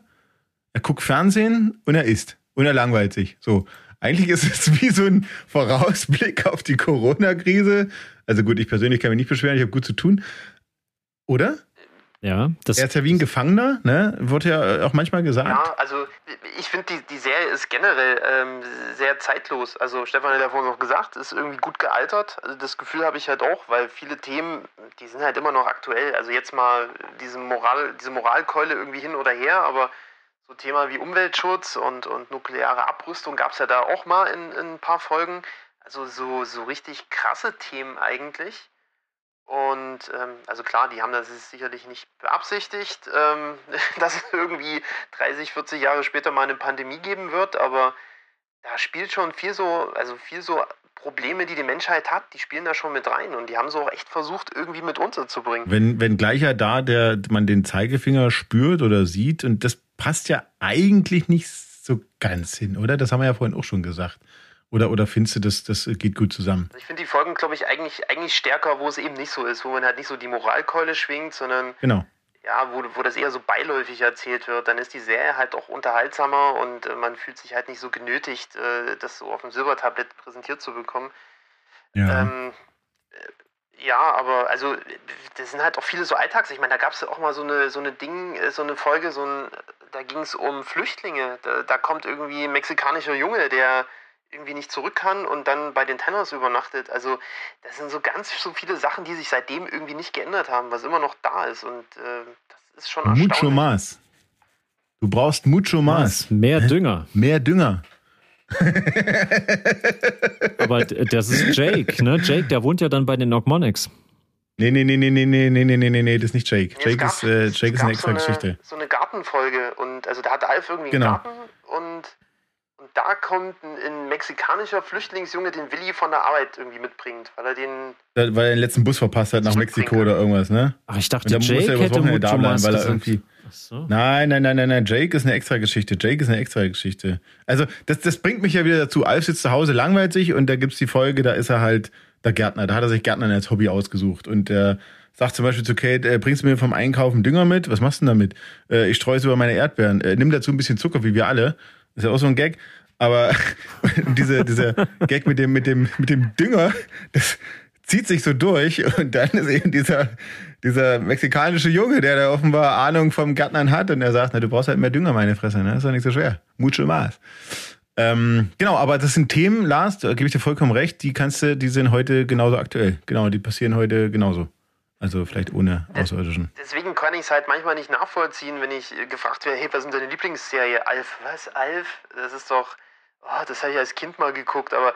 er guckt Fernsehen und er isst. Und er langweilt sich. So. Eigentlich ist es wie so ein Vorausblick auf die Corona-Krise. Also gut, ich persönlich kann mich nicht beschweren, ich habe gut zu tun. Oder? Ja, das, Er ist ja wie ein Gefangener, ne? Wird ja auch manchmal gesagt. ja also ich finde, die, die Serie ist generell ähm, sehr zeitlos. Also Stefan hat ja vorhin noch gesagt, ist irgendwie gut gealtert. Also das Gefühl habe ich halt auch, weil viele Themen, die sind halt immer noch aktuell. Also jetzt mal diese, Moral, diese Moralkeule irgendwie hin oder her, aber so Thema wie Umweltschutz und, und nukleare Abrüstung gab es ja da auch mal in, in ein paar Folgen. Also so, so richtig krasse Themen eigentlich. Und ähm, also klar, die haben das sicherlich nicht beabsichtigt, ähm, dass es irgendwie 30, 40 Jahre später mal eine Pandemie geben wird, aber da spielt schon viel so, also viel so Probleme, die die Menschheit hat, die spielen da schon mit rein und die haben so auch echt versucht, irgendwie mit unterzubringen. Wenn, wenn gleich da der, man den Zeigefinger spürt oder sieht und das passt ja eigentlich nicht so ganz hin, oder? Das haben wir ja vorhin auch schon gesagt. Oder, oder findest du, das, das geht gut zusammen? Ich finde die Folgen, glaube ich, eigentlich, eigentlich stärker, wo es eben nicht so ist, wo man halt nicht so die Moralkeule schwingt, sondern Genau. ja, wo, wo das eher so beiläufig erzählt wird, dann ist die Serie halt auch unterhaltsamer und äh, man fühlt sich halt nicht so genötigt, äh, das so auf dem Silbertablett präsentiert zu bekommen. Ja. Ähm, äh, ja, aber also das sind halt auch viele so Alltags. Ich meine, da gab es auch mal so eine so eine Ding, äh, so eine Folge, so ein, da ging es um Flüchtlinge. Da, da kommt irgendwie ein mexikanischer Junge, der irgendwie nicht zurück kann und dann bei den Tenors übernachtet. Also das sind so ganz so viele Sachen, die sich seitdem irgendwie nicht geändert haben, was immer noch da ist. Und äh, das ist schon erstaunlich. Mucho Maß. Du brauchst mucho Maß. Mehr Dünger. Mehr Dünger. Aber das ist Jake, ne? Jake, der wohnt ja dann bei den Ogmonics. Nee, nee, nee, nee, nee, nee, nee, nee, nee, nee, das ist nicht Jake. Nee, es Jake gab- ist, äh, es Jake ist eine extra so Geschichte. So eine Gartenfolge und also da hat Alf irgendwie Genau. einen Garten und, und da kommt ein, ein mexikanischer Flüchtlingsjunge, den Willi von der Arbeit irgendwie mitbringt, weil er den Da- Weil er den letzten Bus verpasst hat nach Mexiko oder irgendwas, ne? Ach, ich dachte, Und dann muss Jake er übers hätte Wochenende da bleiben, weil er irgendwie. Ach so. Nein, nein, nein, nein, nein. Jake ist eine extra Geschichte. Jake ist eine extra Geschichte. Also, das, das bringt mich ja wieder dazu. Alf sitzt zu Hause, langweilt sich und da gibt's die Folge, da ist er halt der Gärtner. Da hat er sich Gärtner als Hobby ausgesucht. Und er sagt zum Beispiel zu Kate, äh, bringst du mir vom Einkaufen Dünger mit? Was machst du denn damit? Äh, ich streue es über meine Erdbeeren. Äh, nimm dazu ein bisschen Zucker, wie wir alle. Ist ja auch so ein Gag. Aber diese, dieser Gag mit dem, mit dem, mit dem Dünger, das zieht sich so durch und dann ist eben dieser, dieser mexikanische Junge, der da offenbar Ahnung vom Gärtnern hat und er sagt, na, du brauchst halt mehr Dünger, meine Fresse, ne? Ist doch nicht so schwer. Mucho Maß. Ähm, genau, aber das sind Themen, Lars, da gebe ich dir vollkommen recht, die kannst du, die sind heute genauso aktuell. Genau, die passieren heute genauso. Also vielleicht ohne Außerirdischen. Deswegen kann ich es halt manchmal nicht nachvollziehen, wenn ich äh, gefragt werde, hey, was ist deine Lieblingsserie? Alf, was? Alf? Das ist doch, oh, das habe ich als Kind mal geguckt, aber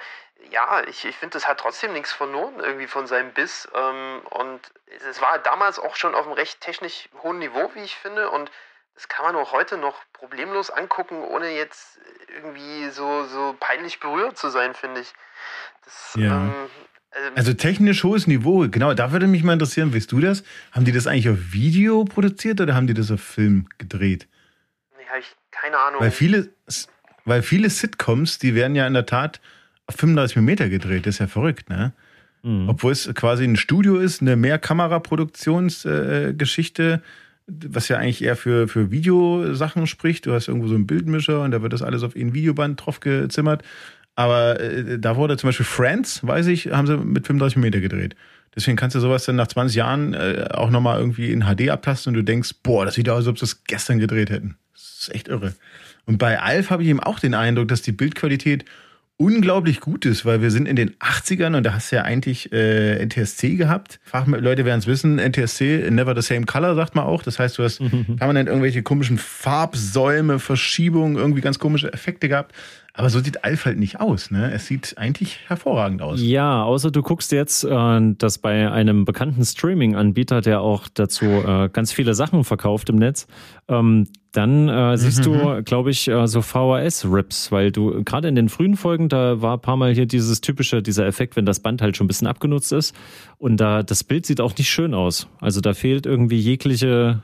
ja, ich, ich finde, das hat trotzdem nichts verloren irgendwie von seinem Biss. Ähm, und es war damals auch schon auf einem recht technisch hohen Niveau, wie ich finde. Und das kann man auch heute noch problemlos angucken, ohne jetzt irgendwie so, so peinlich berührt zu sein, finde ich. Das, Ja. ähm, also, Also technisch hohes Niveau, genau, da würde mich mal interessieren, weißt du das? Haben die das eigentlich auf Video produziert oder haben die das auf Film gedreht? nee, hab ich keine Ahnung. Weil viele, weil viele Sitcoms, die werden ja in der Tat auf 35 mm gedreht, das ist ja verrückt, ne? Mhm. Obwohl es quasi ein Studio ist, eine Mehrkamera-Produktionsgeschichte, äh, was ja eigentlich eher für, für Videosachen spricht. Du hast irgendwo so einen Bildmischer und da wird das alles auf ein Videoband drauf gezimmert. Aber äh, da wurde zum Beispiel Friends, weiß ich, haben sie mit 35 mm gedreht. Deswegen kannst du sowas dann nach 20 Jahren äh, auch nochmal irgendwie in HD abtasten und du denkst, boah, das sieht aus, als ob sie es gestern gedreht hätten. Das ist echt irre. Und bei Alf habe ich eben auch den Eindruck, dass die Bildqualität unglaublich gut ist, weil wir sind in den 80ern und da hast du ja eigentlich äh, NTSC gehabt. Fachleute werden es wissen, NTSC, never the same color, sagt man auch. Das heißt, du hast permanent irgendwelche komischen Farbsäume, Verschiebungen, irgendwie ganz komische Effekte gehabt. Aber so sieht Alf halt nicht aus, ne? Es sieht eigentlich hervorragend aus. Ja, außer du guckst jetzt, äh, dass bei einem bekannten Streaming-Anbieter, der auch dazu äh, ganz viele Sachen verkauft im Netz, ähm, dann äh, siehst du, glaube ich, äh, so VHS-Rips, weil du gerade in den frühen Folgen, da war ein paar Mal hier dieses typische, dieser Effekt, wenn das Band halt schon ein bisschen abgenutzt ist und da das Bild sieht auch nicht schön aus. Also da fehlt irgendwie jegliche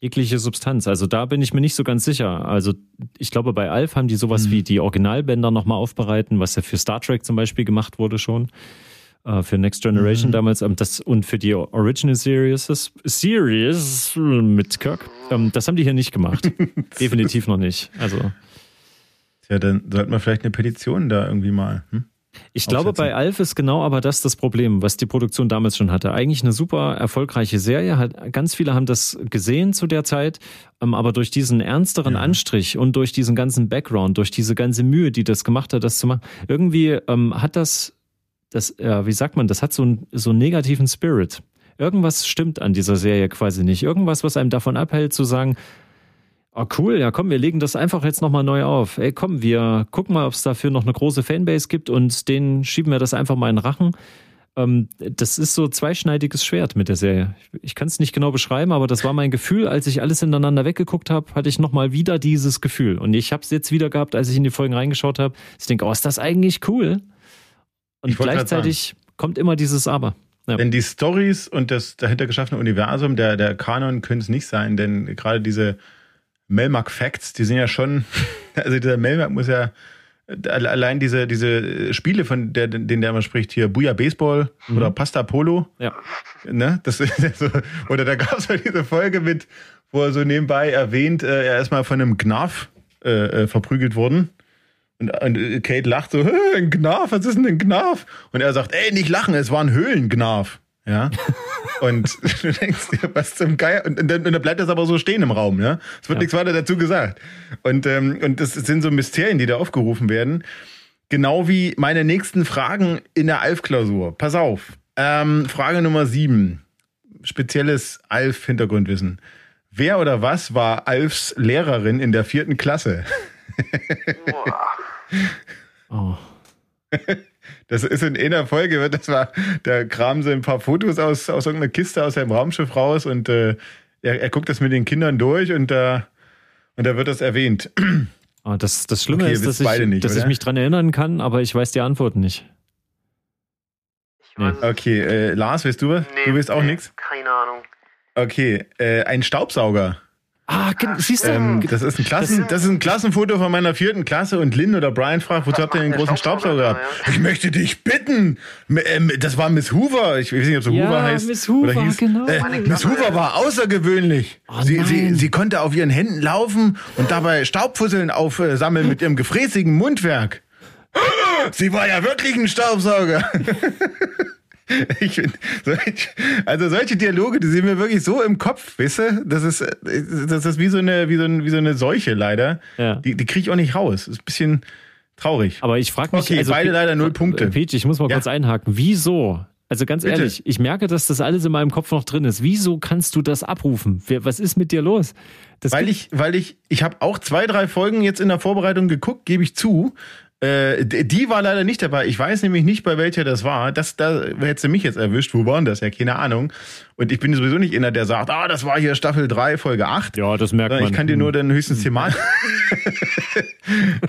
jegliche Substanz. Also da bin ich mir nicht so ganz sicher. Also ich glaube, bei Alf haben die sowas wie die Originalbänder nochmal aufbereiten, was ja für Star Trek zum Beispiel gemacht wurde schon. Äh, für Next Generation damals. Ähm, das, und für die Original Series, Series mit Kirk. Ähm, das haben die hier nicht gemacht. Definitiv noch nicht. Also Tja, dann sollte man vielleicht eine Petition da irgendwie mal. Hm? Ich glaube, bei Alf ist genau aber das das Problem, was die Produktion damals schon hatte. Eigentlich eine super erfolgreiche Serie. Hat, ganz viele haben das gesehen zu der Zeit, ähm, aber durch diesen ernsteren Anstrich und durch diesen ganzen Background, durch diese ganze Mühe, die das gemacht hat, das zu machen, irgendwie ähm, hat das, das äh, wie sagt man, das hat so, einen so einen negativen Spirit. Irgendwas stimmt an dieser Serie quasi nicht. Irgendwas, was einem davon abhält, zu sagen, Oh cool, ja komm, wir legen das einfach jetzt nochmal neu auf. Ey komm, wir gucken mal, ob es dafür noch eine große Fanbase gibt und denen schieben wir das einfach mal in den Rachen. Ähm, das ist so zweischneidiges Schwert mit der Serie. Ich, ich kann es nicht genau beschreiben, aber das war mein Gefühl, als ich alles ineinander weggeguckt habe, hatte ich nochmal wieder dieses Gefühl. Und ich habe es jetzt wieder gehabt, als ich in die Folgen reingeschaut habe. Ich denke, oh, ist das eigentlich cool? Und gleichzeitig kommt immer dieses Aber. Ja. Denn die Stories und das dahinter geschaffene Universum, der, der Kanon können es nicht sein, denn gerade diese Melmark Facts, die sind ja schon, also dieser Melmark muss ja allein diese, diese Spiele, von der, denen der immer spricht, hier Buja Baseball oder Pasta Polo, Ja. ne? Das ist ja so, oder da gab es mal diese Folge mit, wo er so nebenbei erwähnt, äh, er ist mal von einem Gnarf äh, äh, verprügelt worden. Und, und äh, Kate lacht so, "Hä, ein Gnarf, was ist denn ein Gnarf? Und er sagt, ey, nicht lachen, es war ein Höhlengnarf. Ja. Und du denkst dir, was zum Geier. Und, und, dann, und dann bleibt das aber so stehen im Raum, ja. Es wird Ja. nichts weiter dazu gesagt. Und, ähm, und das sind so Mysterien, die da aufgerufen werden, Genau wie meine nächsten Fragen in der Alf-Klausur. Pass auf. Ähm, Frage Nummer sieben. Spezielles Alf-Hintergrundwissen. Wer oder was war Alfs Lehrerin in der vierten Klasse? Boah. Oh. Das ist in einer Folge, wird das war, da kramen sie ein paar Fotos aus, aus irgendeiner Kiste aus seinem Raumschiff raus und äh, er, er guckt das mit den Kindern durch und da, und da wird das erwähnt. Oh, das, das Schlimme Okay, ist, dass, ich, nicht, dass ich mich dran erinnern kann, aber ich weiß die Antwort nicht. Ich weiß es Okay, äh, Lars, weißt du was? Nee, du weißt auch nee, nichts? Keine Ahnung. Okay, äh, ein Staubsauger. Ah, siehst du? Ähm, das ist ein Klassen, das ist ein Klassenfoto von meiner vierten Klasse und Lynn oder Brian fragt, wozu habt ihr den großen Staubsauger gehabt? da, Ich möchte dich bitten. Ähm, das war Miss Hoover. Ich weiß nicht, ob sie Ja, Hoover heißt. Miss Hoover, oder hieß. genau. Äh, Miss. Hoover war außergewöhnlich. Oh sie, sie, sie konnte auf ihren Händen laufen und dabei Staubfusseln aufsammeln mit ihrem gefräßigen Mundwerk. Sie war ja wirklich ein Staubsauger. Find, also solche Dialoge, die sind mir wirklich so im Kopf, weißt du? Das ist, das ist wie so eine, wie so, ein, wie so eine Seuche leider. Ja. Die, die kriege ich auch nicht raus. Ist ein bisschen traurig. Aber ich frage mich, Okay, also, beide leider null Punkte. Peach, ich muss mal Ja. kurz einhaken. Wieso? Also ganz Bitte. ehrlich, ich merke, dass das alles in meinem Kopf noch drin ist. Wieso kannst du das abrufen? Was ist mit dir los? Das Weil ich, weil ich, ich habe auch zwei, drei Folgen jetzt in der Vorbereitung geguckt, gebe ich zu. Äh, die war leider nicht dabei. Ich weiß nämlich nicht, bei welcher das war. Das, da hättest du mich jetzt erwischt. Wo waren das? Ja, keine Ahnung. Und ich bin sowieso nicht einer, der sagt, ah, das war hier Staffel 3, Folge 8. ja, das merkt man. Ich kann dir nur dann höchstens Thema.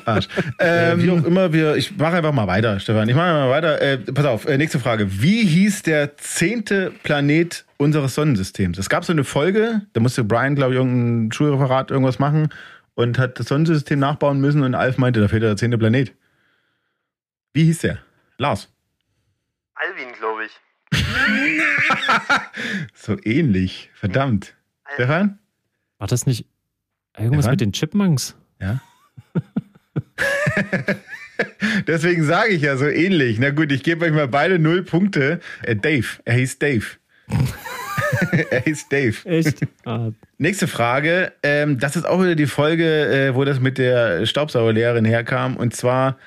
Arsch. Ähm, wie auch immer, wir, ich mache einfach mal weiter, Stefan. Ich mache mal weiter. Äh, pass auf, äh, nächste Frage. Wie hieß der zehnte Planet unseres Sonnensystems? Es gab so eine Folge, da musste Brian, glaube ich, irgendein Schulreferat irgendwas machen und hat das Sonnensystem nachbauen müssen und Alf meinte, da fehlt der zehnte Planet. Wie hieß der? Lars. Alvin, glaube ich. So ähnlich. Verdammt. Stefan? War das nicht irgendwas Stefan? mit den Chipmunks? Ja. Deswegen sage ich ja so ähnlich. Na gut, ich gebe euch mal beide null Punkte. Äh, Dave, er hieß Dave. er hieß Dave. Echt? ah, Nächste Frage. Ähm, das ist auch wieder die Folge, äh, wo das mit der Staubsaugerlehrerin herkam. Und zwar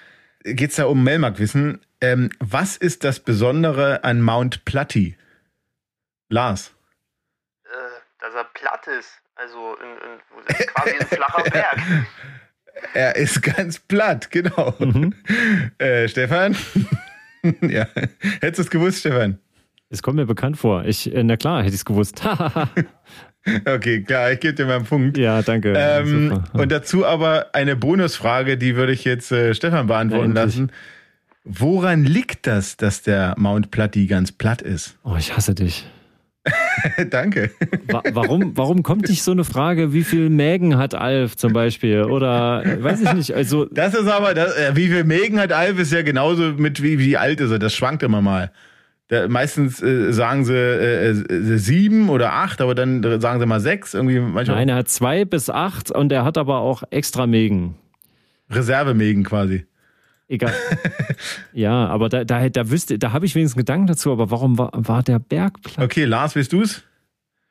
geht es da um Melmark-Wissen. Ähm, was ist das Besondere an Mount Platy? Lars. Äh, dass er platt ist. Also in, in, quasi ein flacher Berg. Er ist ganz platt, genau. mhm. Äh, Stefan? ja. Hättest du es gewusst, Stefan? Es kommt mir bekannt vor. Ich, äh, na klar, hätte ich es gewusst. Okay, klar, ich gebe dir mal einen Punkt. ja, danke. Ähm, Super. und dazu aber eine Bonusfrage, die würde ich jetzt äh, Stefan beantworten Ja, lassen. Woran liegt das, dass der Mount Platy ganz platt ist? oh, ich hasse dich. Danke. Wa warum, warum kommt nicht so eine Frage, wie viel Mägen hat Alf zum Beispiel? Oder äh, weiß ich nicht, also Das ist aber, das, äh, wie viel Mägen hat Alf, ist ja genauso mit wie, wie alt ist er. Das schwankt immer mal. Da, meistens äh, sagen sie äh, äh, sieben oder acht, aber dann sagen sie mal sechs. Irgendwie manchmal nein, er hat zwei bis acht und er hat aber auch extra Mägen. Reservemägen quasi. Egal. ja, aber da, da, da wüsste, da habe ich wenigstens Gedanken dazu, aber warum war, war der Berg platt? Okay, Lars, willst du's?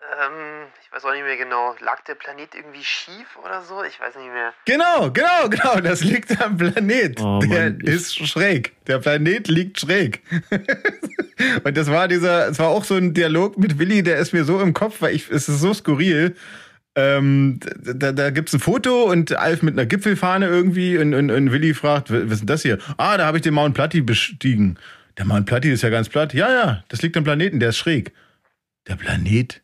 Ähm, ich weiß auch nicht mehr genau. Lag der Planet irgendwie schief oder so? Ich weiß nicht mehr. Genau, genau, genau. Das liegt am Planet. Oh, der Mann, ich- ist schräg. Der Planet liegt schräg. Und das war dieser, es war auch so ein Dialog mit Willi, der ist mir so im Kopf, weil ich, es ist so skurril. Ähm, da, da gibt's ein Foto und Alf mit einer Gipfelfahne irgendwie und, und, und Willi fragt, was ist denn das hier? Ah, da habe ich den Mount Platy bestiegen. Der Mount Platy ist ja ganz platt. Ja, ja, das liegt am Planeten, der ist schräg. Der Planet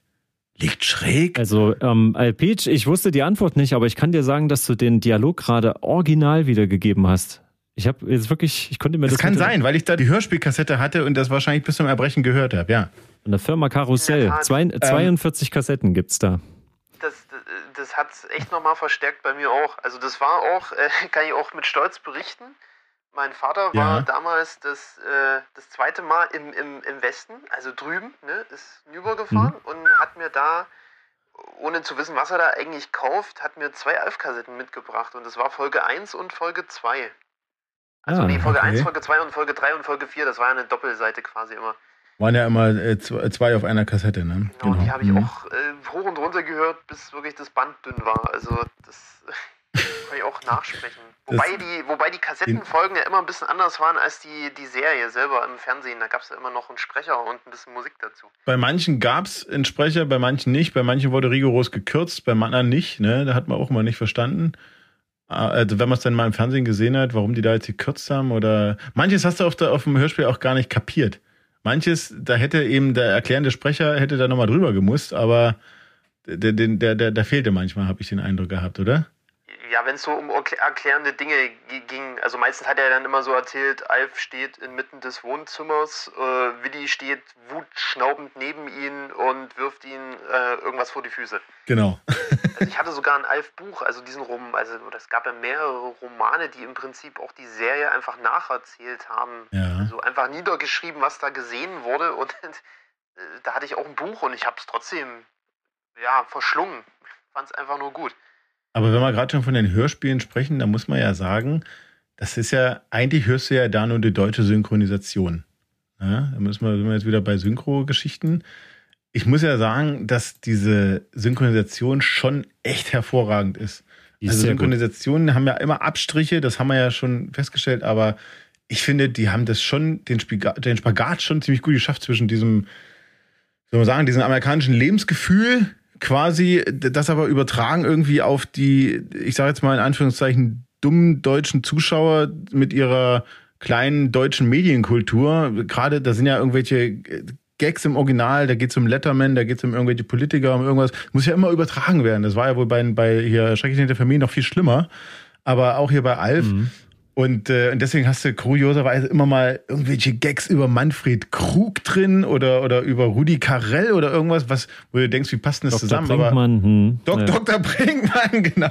liegt schräg? Also, ähm, äh, Peach, ich wusste die Antwort nicht, aber ich kann dir sagen, dass du den Dialog gerade original wiedergegeben hast. Ich habe jetzt wirklich, ich konnte mir das, Das kann sein, weil ich da die Hörspielkassette hatte und das wahrscheinlich bis zum Erbrechen gehört habe, ja. Von der Firma In Karussell. der Tat. Zwei, 42 Kassetten gibt's da. Das, das, das hat es echt nochmal verstärkt bei mir auch. Also das war auch, äh, kann ich auch mit Stolz berichten. Mein Vater war Ja. damals das, äh, das zweite Mal im, im, im Westen, also drüben, ne, ist rübergefahren und hat mir da, ohne zu wissen, was er da eigentlich kauft, hat mir zwei Alf-Kassetten mitgebracht. Und das war Folge 1 und Folge 2. Also Ah, nee, Folge okay. 1, Folge 2 und Folge 3 und Folge 4, das war ja eine Doppelseite quasi immer. Waren ja immer äh, zwei zwei auf einer Kassette, ne? Genau, die habe ich Mhm. auch äh, hoch und runter gehört, bis wirklich das Band dünn war. Also das Kann ich auch nachsprechen. Wobei die, wobei die Kassettenfolgen ja immer ein bisschen anders waren als die, die Serie selber im Fernsehen. Da gab es ja immer noch einen Sprecher und ein bisschen Musik dazu. Bei manchen gab es einen Sprecher, bei manchen nicht. Bei manchen wurde rigoros gekürzt, bei anderen nicht. Ne? Da hat man auch mal nicht verstanden. Ah, also wenn man es dann mal im Fernsehen gesehen hat, warum die da jetzt gekürzt haben oder manches hast du auf, der, auf dem Hörspiel auch gar nicht kapiert. Manches, da hätte eben der erklärende Sprecher hätte da nochmal drüber gemusst, aber der, der, der, der fehlte manchmal, habe ich den Eindruck gehabt, oder? ja, wenn es so um erklärende Dinge ging, also meistens hat er dann immer so erzählt, Alf steht inmitten des Wohnzimmers, äh, Willi steht wutschnaubend neben ihn und wirft ihn äh, irgendwas vor die Füße. Genau. Also ich hatte sogar ein Alf-Buch, also diesen Rom, also es gab ja mehrere Romane, die im Prinzip auch die Serie einfach nacherzählt haben. Ja. Also einfach niedergeschrieben, was da gesehen wurde und äh, da hatte ich auch ein Buch und ich habe es trotzdem ja, verschlungen. Fand es einfach nur gut. Aber wenn wir gerade schon von den Hörspielen sprechen, dann muss man ja sagen, das ist ja, eigentlich hörst du ja da nur die deutsche Synchronisation. Ja, da müssen wir, sind wir jetzt wieder bei Synchro-Geschichten. Ich muss ja sagen, dass diese Synchronisation schon echt hervorragend ist. Die also Synchronisationen haben ja immer Abstriche, das haben wir ja schon festgestellt, aber ich finde, die haben das schon, den Spagat, den Spagat schon ziemlich gut geschafft zwischen diesem, soll man sagen, diesem amerikanischen Lebensgefühl, quasi das aber übertragen irgendwie auf die, ich sage jetzt mal in Anführungszeichen, dummen deutschen Zuschauer mit ihrer kleinen deutschen Medienkultur. Gerade da sind ja irgendwelche Gags im Original, da geht es um Letterman, da geht es um irgendwelche Politiker, um irgendwas. Muss ja immer übertragen werden. Das war ja wohl bei, bei hier Schrecklich hinter Familie noch viel schlimmer. Aber auch hier bei Alf. Mhm. Und, äh, und deswegen hast du kurioserweise immer mal irgendwelche Gags über Manfred Krug drin oder, oder über Rudi Carell oder irgendwas, was, wo du denkst, wie passt das Dr. zusammen? Brinkmann, hm, Dok ja. Dr. Brinkmann, genau.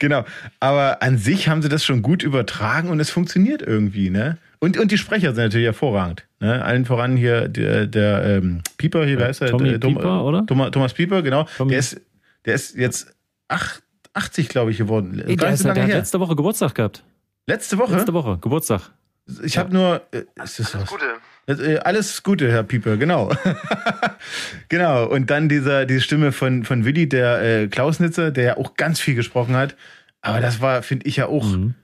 genau. Aber an sich haben sie das schon gut übertragen und es funktioniert irgendwie, ne? Und, und die Sprecher sind natürlich hervorragend. Ne? Allen voran hier der, der ähm, Pieper, hier, wer heißt er? Tommy Der- Tom- Pieper, oder? Thomas, Thomas Pieper, genau. Tommy. Der ist, der ist jetzt ach, 80, glaube ich, geworden. Ey, der, ist, der hat letzte Woche Geburtstag gehabt. Letzte Woche? Letzte Woche, Geburtstag. Ich habe nur. Äh, ist das Alles was? Gute. Äh, Alles Gute, Herr Pieper, genau. genau. Und dann dieser, diese Stimme von, von Willi, der äh, Klausnitzer, der ja auch ganz viel gesprochen hat. Aber das war, finde ich ja auch Mhm.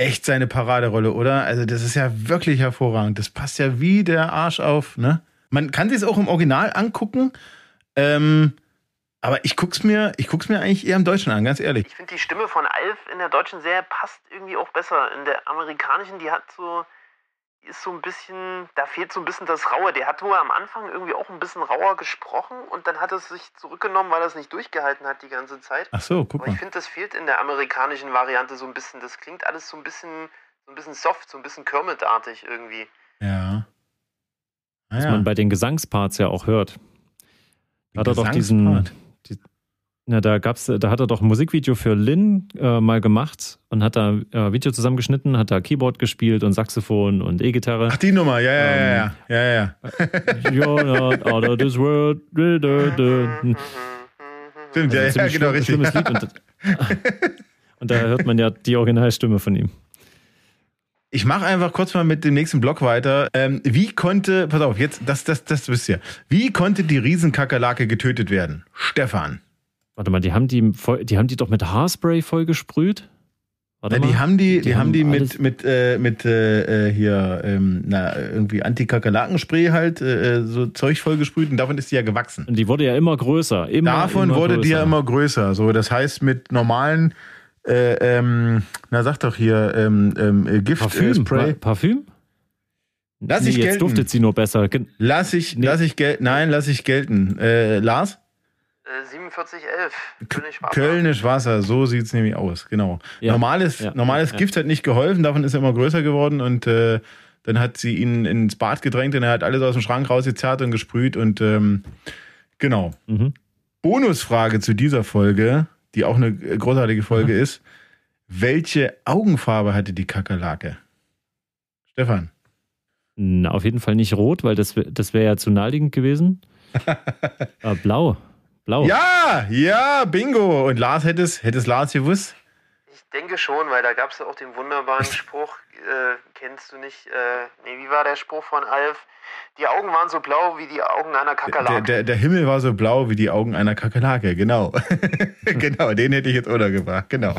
Echt seine Paraderolle, oder? Also, das ist ja wirklich hervorragend. Das passt ja wie der Arsch auf, ne? Man kann sich es auch im Original angucken. Ähm, aber ich guck's mir, ich guck's mir eigentlich eher im Deutschen an, ganz ehrlich. Ich finde die Stimme von Alf in der deutschen Serie passt irgendwie auch besser. In der amerikanischen, die hat so, ist so ein bisschen, da fehlt so ein bisschen das Raue. Der hat wohl am Anfang irgendwie auch ein bisschen rauer gesprochen und dann hat er sich zurückgenommen, weil er es nicht durchgehalten hat die ganze Zeit. Ach so, guck Aber ich mal. finde, das fehlt in der amerikanischen Variante so ein bisschen. Das klingt alles so ein bisschen, so ein bisschen soft, so ein bisschen Kermit-artig irgendwie. Ja. Ah, Was ja. man bei den Gesangsparts ja auch hört. Hat er doch diesen. Na, da gab's, da hat er doch ein Musikvideo für Lynn äh, mal gemacht und hat da äh, Video zusammengeschnitten, hat da Keyboard gespielt und Saxophon und E-Gitarre. Ach, die Nummer, ja, ja, ja, Ähm, ja, ja, ja. You're not out of this world. Stimmt, ja, Also ja, ziemlich genau, richtig. schlimmes Lied. Und, und da hört man ja die Originalstimme von ihm. Ich mache einfach kurz mal mit dem nächsten Block weiter. Ähm, wie konnte, pass auf, jetzt, das, das, das wisst ihr. Wie konnte die Riesenkakerlake getötet werden? Stefan. Warte mal, die haben die, die haben die doch mit Haarspray vollgesprüht? Warte Na, die mal. haben die, die, haben die alles- mit, mit, äh, mit äh, äh, hier, ähm, na, irgendwie Anti-Kakerlaken-Spray halt, äh, so Zeug vollgesprüht und davon ist die ja gewachsen. Und die wurde ja immer größer. Immer, Davon immer wurde größer. die ja immer größer. So, das heißt, mit normalen, äh, ähm, na sag doch hier, ähm, ähm, äh, Parfüm. Giftspray. Pa- Parfüm? Lass nee, ich jetzt gelten. duftet sie nur besser. Lass ich, Nee. lass ich gelten. Nein, lass ich gelten. Äh, Lars? Äh, 4711. König Wasser. Kölnisch Wasser, so sieht's nämlich aus, genau. Ja. Normales, Ja. normales Ja. Gift hat nicht geholfen, davon ist er immer größer geworden und äh, dann hat sie ihn ins Bad gedrängt und er hat alles aus dem Schrank rausgezerrt und gesprüht und ähm, genau. Mhm. Bonusfrage zu dieser Folge, die auch eine großartige Folge ist. Welche Augenfarbe hatte die Kakerlake? Stefan. Na, auf jeden Fall nicht rot, weil das, das wäre ja zu naheliegend gewesen. äh, blau. Blau. Ja, ja, bingo. Und Lars hätte es, hätte es Lars gewusst? Ich denke schon, weil da gab es ja auch den wunderbaren Spruch, äh, kennst du nicht, äh, nee, wie war der Spruch von Alf? Die Augen waren so blau wie die Augen einer Kakerlake. Der, der, der Himmel war so blau wie die Augen einer Kakerlake, genau. genau, den hätte ich jetzt untergebracht, genau.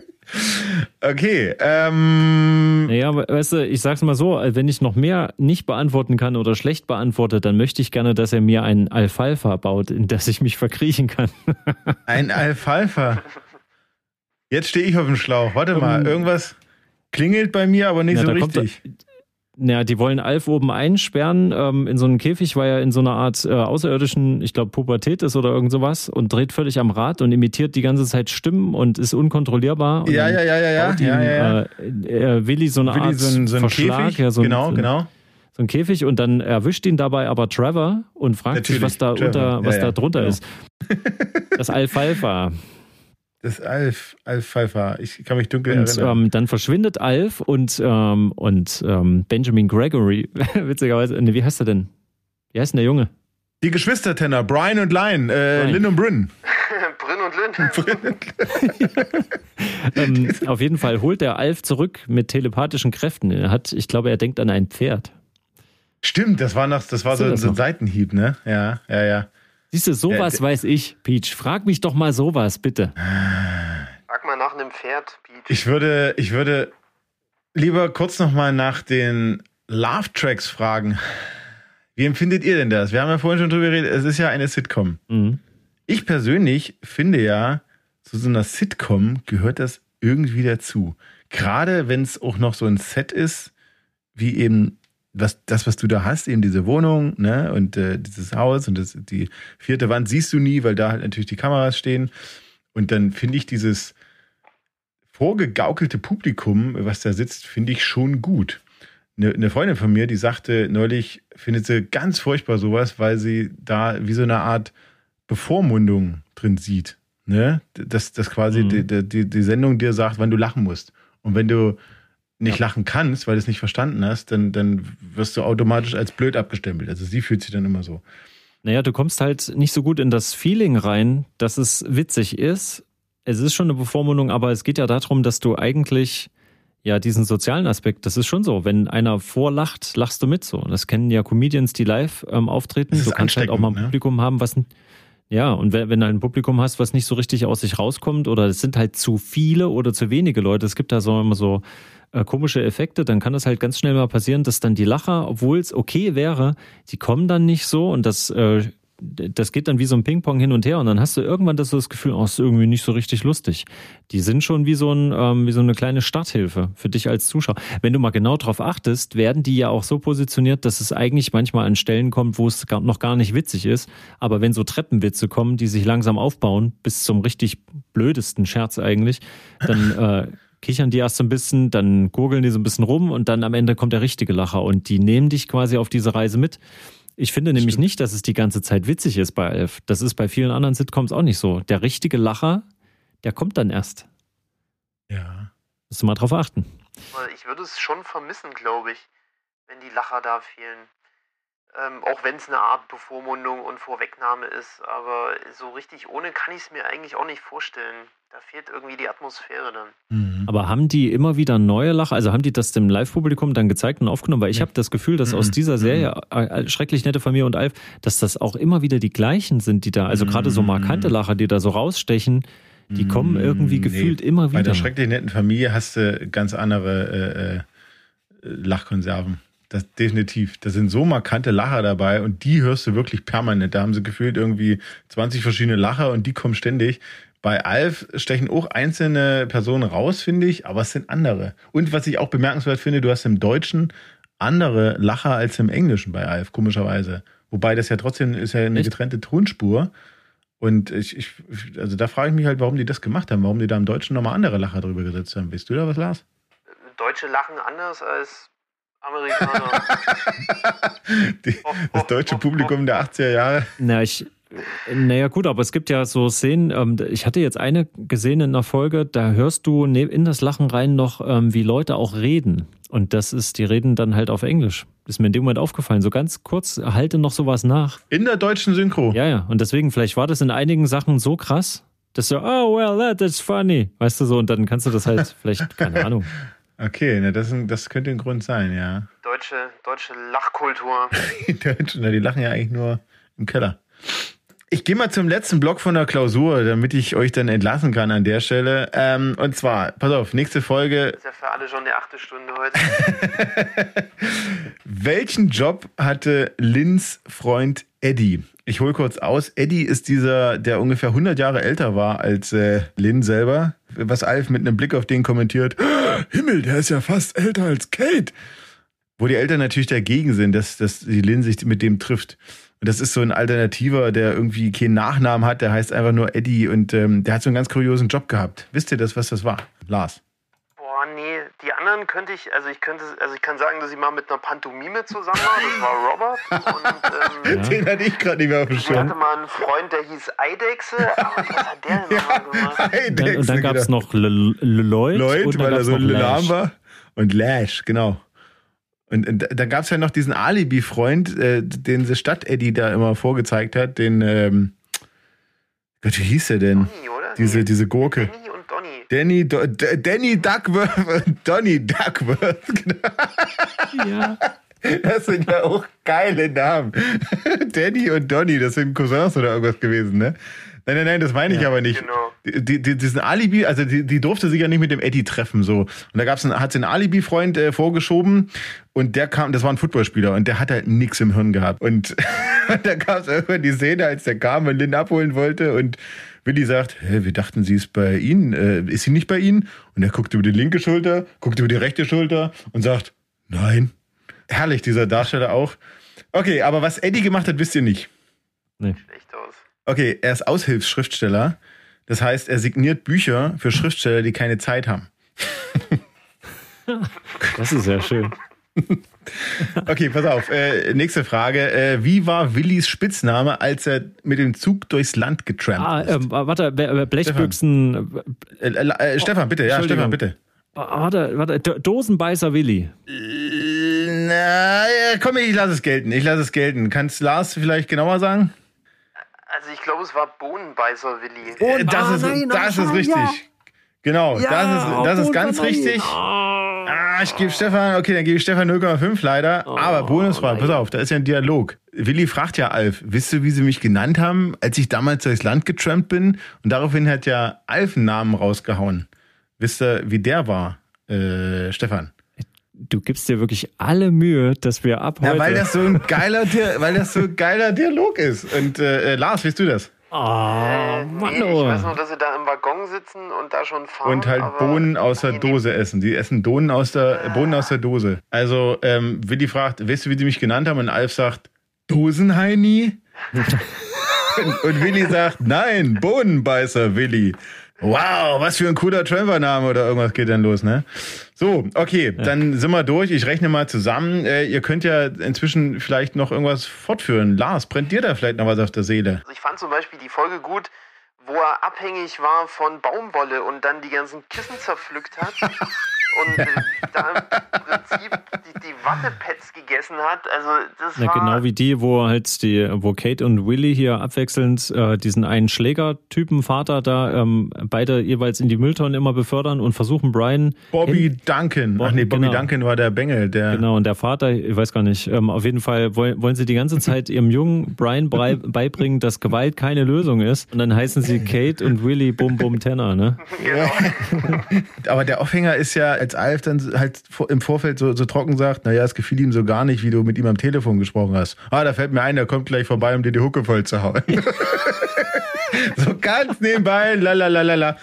okay, ähm. Naja, weißt du, ich sag's mal so, wenn ich noch mehr nicht beantworten kann oder schlecht beantworte, dann möchte ich gerne, dass er mir ein Alfalfa baut, in das ich mich verkriechen kann. ein Alfalfa? Jetzt stehe ich auf dem Schlauch. Warte mal, um, irgendwas klingelt bei mir, aber nicht ja, so richtig. Kommt, naja, die wollen Alf oben einsperren ähm, in so einen Käfig, weil er in so einer Art äh, außerirdischen, ich glaube, Pubertät ist oder irgend sowas und dreht völlig am Rad und imitiert die ganze Zeit Stimmen und ist unkontrollierbar. Und ja, ja, ja, ja, ja. Ihm, ja, ja. Äh, äh, Willi so eine Willi Art so ein, so ein Verschlag, Käfig, ja, so genau, ein, genau. So ein Käfig und dann erwischt ihn dabei aber Trevor und fragt Natürlich, sich, was da Trevor. unter, was Ja, da drunter genau. ist. Das Alfalfa. Das Alf, Alfalfa. Ich kann mich dunkel Und erinnern. ähm, dann verschwindet Alf und, ähm, und ähm, Benjamin Gregory, witzigerweise, ne, wie heißt er denn? Wie heißt denn der Junge? Die Geschwistertenner, Brian und Lyon, äh, Brian. Lynn und Bryn. Brünn und Lynn. ähm, auf jeden Fall holt der Alf zurück mit telepathischen Kräften. Er hat, ich glaube, er denkt an ein Pferd. Stimmt, das war noch, das war so, das so ein noch? Seitenhieb, ne? Ja, ja, ja. Siehst du, sowas Äh, weiß ich, Peach. Frag mich doch mal sowas, bitte. Frag mal nach einem Pferd, Peach. Ich würde, ich würde lieber kurz nochmal nach den Love Tracks fragen. Wie empfindet ihr denn das? Wir haben ja vorhin schon drüber geredet, es ist ja eine Sitcom. Mhm. Ich persönlich finde ja, zu so einer Sitcom gehört das irgendwie dazu. Gerade wenn es auch noch so ein Set ist, wie eben was, das, was du da hast, eben diese Wohnung, ne, und äh, dieses Haus und das, die vierte Wand siehst du nie, weil da halt natürlich die Kameras stehen. Und dann finde ich dieses vorgegaukelte Publikum, was da sitzt, finde ich schon gut. Eine, eine Freundin von mir, die sagte neulich, findet sie ganz furchtbar sowas, weil sie da wie so eine Art Bevormundung drin sieht. Ne? Dass, dass quasi Mhm. die, die, die Sendung dir sagt, wann du lachen musst. Und wenn du nicht lachen kannst, weil du es nicht verstanden hast, dann, dann wirst du automatisch als blöd abgestempelt. Also sie fühlt sich dann immer so. Naja, du kommst halt nicht so gut in das Feeling rein, dass es witzig ist. Es ist schon eine Bevormundung, aber es geht ja darum, dass du eigentlich ja diesen sozialen Aspekt, das ist schon so. Wenn einer vorlacht, lachst du mit so. Das kennen ja Comedians, die live ähm, auftreten. Du kannst halt auch mal ein ne? Publikum haben, was ja, und wenn, wenn du ein Publikum hast, was nicht so richtig aus sich rauskommt, oder es sind halt zu viele oder zu wenige Leute, es gibt da so immer so äh, komische Effekte, dann kann das halt ganz schnell mal passieren, dass dann die Lacher, obwohl es okay wäre, die kommen dann nicht so und das, äh, das geht dann wie so ein Ping-Pong hin und her und dann hast du irgendwann das, so das Gefühl, oh, ist irgendwie nicht so richtig lustig. Die sind schon wie so, ein, ähm, wie so eine kleine Starthilfe für dich als Zuschauer. Wenn du mal genau drauf achtest, werden die ja auch so positioniert, dass es eigentlich manchmal an Stellen kommt, wo es noch gar nicht witzig ist. Aber wenn so Treppenwitze kommen, die sich langsam aufbauen, bis zum richtig blödesten Scherz eigentlich, dann äh, kichern die erst so ein bisschen, dann gurgeln die so ein bisschen rum und dann am Ende kommt der richtige Lacher und die nehmen dich quasi auf diese Reise mit. Ich finde nämlich Stimmt. nicht, dass es die ganze Zeit witzig ist bei Elf. Das ist bei vielen anderen Sitcoms auch nicht so. Der richtige Lacher, der kommt dann erst. Ja. Musst du mal drauf achten. Ich würde es schon vermissen, glaube ich, wenn die Lacher da fehlen. Ähm, auch wenn es eine Art Bevormundung und Vorwegnahme ist. Aber so richtig ohne kann ich es mir eigentlich auch nicht vorstellen. Da fehlt irgendwie die Atmosphäre dann. Mhm. Aber haben die immer wieder neue Lacher? Also haben die das dem Live-Publikum dann gezeigt und aufgenommen? Weil ich Nee. habe das Gefühl, dass aus Mhm. dieser Serie, äh, schrecklich nette Familie und Alf, dass das auch immer wieder die gleichen sind, die da, also gerade so markante Lacher, die da so rausstechen, die kommen irgendwie Mm, Nee. gefühlt immer Bei wieder. der schrecklich netten Familie hast du ganz andere äh, äh, Lachkonserven. Das definitiv. Da sind so markante Lacher dabei und die hörst du wirklich permanent. Da haben sie gefühlt irgendwie 20 verschiedene Lacher und die kommen ständig. Bei Alf stechen auch einzelne Personen raus, finde ich, aber es sind andere. Und was ich auch bemerkenswert finde, du hast im Deutschen andere Lacher als im Englischen bei Alf, komischerweise. Wobei das ja trotzdem ist ja eine Echt? getrennte Tonspur. Und ich, ich, also da frage ich mich halt, warum die das gemacht haben, warum die da im Deutschen nochmal andere Lacher drüber gesetzt haben. Weißt du da was, Lars? Deutsche lachen anders als Amerikaner. Die, das deutsche Publikum der 80er Jahre. Na, ich, naja, gut, aber es gibt ja so Szenen, ähm, ich hatte jetzt eine gesehen in einer Folge, da hörst du in das Lachen rein noch, ähm, wie Leute auch reden. Und das ist, die reden dann halt auf Englisch. Ist mir in dem Moment aufgefallen. So ganz kurz, halte noch sowas nach. In der deutschen Synchro. Ja, ja. Und deswegen, vielleicht war das in einigen Sachen so krass, Das so, oh, well, that is funny. Weißt du so, und dann kannst du das halt vielleicht, keine Ahnung. Okay, na, das, das könnte ein Grund sein, ja. Deutsche, deutsche Lachkultur. Die Deutschen, die lachen ja eigentlich nur im Keller. Ich gehe mal zum letzten Block von der Klausur, damit ich euch dann entlassen kann an der Stelle. Ähm, und zwar, pass auf, nächste Folge. Das ist ja für alle schon die achte Stunde heute. Welchen Job hatte Lins Freund Eddie? Ich hole kurz aus. Eddie ist dieser, der ungefähr 100 Jahre älter war als äh, Lynn selber. Was Alf mit einem Blick auf den kommentiert. Himmel, der ist ja fast älter als Kate. Wo die Eltern natürlich dagegen sind, dass, dass die Lynn sich mit dem trifft. Und das ist so ein Alternativer, der irgendwie keinen Nachnamen hat, der heißt einfach nur Eddie und ähm, der hat so einen ganz kuriosen Job gehabt. Wisst ihr das, was das war? Lars. Nee, die anderen könnte ich, also ich könnte, also ich kann sagen, dass ich mal mit einer Pantomime zusammen war, das war Robert. Und, ähm, Den hatte ich gerade nicht mehr auf dem ich hatte Schirm. mal einen Freund, der hieß Eidechse, aber was hat der denn nochmal gemacht? Und dann gab es noch Lloyd. Lloyd, weil er so lahm Lash. war. Und Lash, genau. Und, und da gab es ja noch diesen Alibi-Freund, äh, den the Stadt-Eddie da immer vorgezeigt hat, den, ähm, Gott, wie hieß der denn? Oder? Diese, diese Gurke. Donny. Danny, Do, D- Danny Duckworth und Donny Duckworth. Ja. Das sind ja auch geile Namen. Danny und Donny, das sind Cousins oder irgendwas gewesen, ne? Nein, nein, nein, das meine ich aber nicht. Genau. Die, die, diesen Alibi, also die, die durfte sich ja nicht mit dem Eddie treffen, so. Und da gab's einen, hat sie einen Alibi-Freund äh, vorgeschoben und der kam, das war ein Footballspieler und der hat halt nix im Hirn gehabt. Und da gab's irgendwann die Szene, als der kam und Lynn abholen wollte und Willi sagt, Hä, wir dachten, sie ist bei Ihnen, äh, ist sie nicht bei Ihnen? Und er guckt über die linke Schulter, guckt über die rechte Schulter und sagt, nein. Herrlich, dieser Darsteller auch. Okay, aber was Eddie gemacht hat, wisst ihr nicht. Nee. Schlecht aus. Okay, er ist Aushilfsschriftsteller. Das heißt, er signiert Bücher für Schriftsteller, die keine Zeit haben. Das ist ja schön. Okay, pass auf. Äh, nächste Frage. Äh, wie war Willis Spitzname, als er mit dem Zug durchs Land getrampt Ah, ist? ähm, warte, äh, Blechbüchsen. Äh, äh, äh, Stefan, bitte. Ja. Stefan, bitte. Ah, Warte, warte, Do- Dosenbeißer Willi. Na, ja, komm, ich lasse es gelten. Ich lasse es gelten. Kannst Lars vielleicht genauer sagen? Also ich glaube, es war Bohnenbeißer Willi. Äh, das ah, ist, nein, das ist richtig. ja. Genau, Ja, das ist, das ist ganz richtig. Ah, ich gebe Stefan, okay, dann gebe ich Stefan 0,5 leider. Oh, Aber Bonusfrage, pass auf, da ist ja ein Dialog. Willi fragt ja Alf, wisst du, wie sie mich genannt haben, als ich damals durchs Land getrampt bin? Und daraufhin hat ja Alf einen Namen rausgehauen. Wisst ihr, wie der war, äh, Stefan? Du gibst dir wirklich alle Mühe, dass wir ab heute. Ja, weil das so ein geiler, weil das so ein geiler Dialog ist. Und äh, äh, Lars, weißt du das? Oh, Äh, Mann, nee, ich oh. weiß nur, dass sie da im Waggon sitzen und da schon fahren. Und halt Bohnen aus der Nee. Dose essen. Die essen Bohnen aus der, Bohnen aus der Dose. Also, ähm, Willi fragt, weißt du, wie sie mich genannt haben? Und Alf sagt, Dosenheini? und, und Willi sagt, nein, Bohnenbeißer Willi. Wow, was für ein cooler Tramper-Name oder irgendwas geht dann los, ne? So, okay, dann sind wir durch. Ich rechne mal zusammen. Äh, ihr könnt ja inzwischen vielleicht noch irgendwas fortführen. Lars, brennt dir da vielleicht noch was auf der Seele? Also ich fand zum Beispiel die Folge gut, wo er abhängig war von Baumwolle und dann die ganzen Kissen zerpflückt hat und äh, da im Prinzip die, die Wattepads gegessen hat. Also das Ja, war genau wie die, wo halt die, wo Kate und Willy hier abwechselnd äh, diesen einen Schlägertypen Vater da ähm, beide jeweils in die Mülltonnen immer befördern und versuchen Brian Bobby Duncan. Ach nee, Bobby Genau. Duncan war der Bengel, der. Genau, und der Vater, ich weiß gar nicht, ähm, auf jeden Fall wollen, wollen sie die ganze Zeit ihrem jungen Brian brei- beibringen, dass Gewalt keine Lösung ist. Und dann heißen sie Kate und Willy Bum Bum Tenner, ne? genau. Aber der Aufhänger ist ja, als Alf dann halt im Vorfeld so, so trocken sagt, naja, es gefiel ihm so gar nicht, wie du mit ihm am Telefon gesprochen hast. Ah, da fällt mir ein, der kommt gleich vorbei, um dir die Hucke voll zu hauen. so ganz nebenbei, lalalala.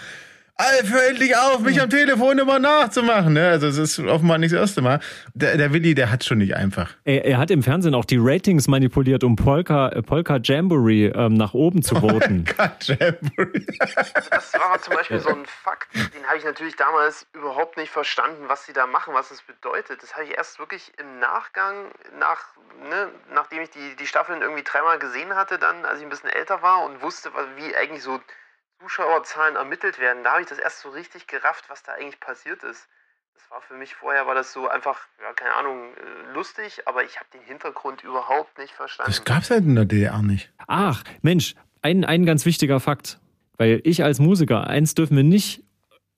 Alf, hör endlich auf, mich am Telefon immer nachzumachen. Ne? Also es ist offenbar nicht das erste Mal. Der, der Willi, der hat schon nicht einfach. Er, er hat im Fernsehen auch die Ratings manipuliert, um Polka, äh, Polka Jamboree ähm, nach oben zu voten. God, Jamboree. Das war zum Beispiel so ein Fakt, den habe ich natürlich damals überhaupt nicht verstanden, was sie da machen, was das bedeutet. Das habe ich erst wirklich im Nachgang, nach, ne, nachdem ich die, die Staffeln irgendwie dreimal gesehen hatte, dann, als ich ein bisschen älter war und wusste, was- wie eigentlich so Zuschauerzahlen ermittelt werden, da habe ich das erst so richtig gerafft, was da eigentlich passiert ist. Das war für mich vorher, war das so einfach, ja, keine Ahnung, äh, lustig, aber ich habe den Hintergrund überhaupt nicht verstanden. Das gab's halt in der DDR nicht. Ach, Mensch, ein, ein ganz wichtiger Fakt. Weil ich als Musiker, eins dürfen wir nicht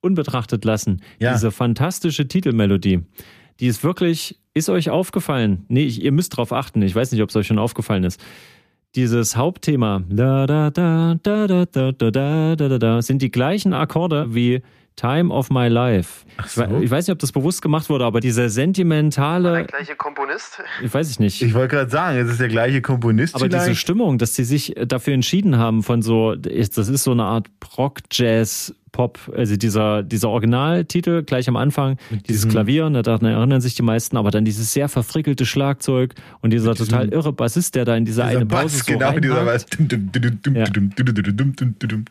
unbetrachtet lassen. Ja. Diese fantastische Titelmelodie. Die ist wirklich, ist euch aufgefallen? Nee, ich, ihr müsst drauf achten. Ich weiß nicht, ob es euch schon aufgefallen ist. Dieses Hauptthema, da, da, da, da, da, da, da, da, da, sind die gleichen Akkorde wie Time of My Life. So. ich weiß nicht, ob das bewusst gemacht wurde, aber dieser Der sentimentale, gleiche Komponist. ich weiß ich nicht. Ich wollte gerade sagen, es ist der gleiche Komponist Aber diese vielleicht. Stimmung, dass sie sich dafür entschieden haben von so, das ist so eine Art Rock, Jazz, Pop, also dieser, dieser Originaltitel gleich am Anfang, dieses Klavier, ne, daran erinnern sich die meisten, aber dann dieses sehr verfrickelte Schlagzeug und dieser total irre Bassist, der da in dieser dieser eine Pause Bass, so genau, dieser. Bass.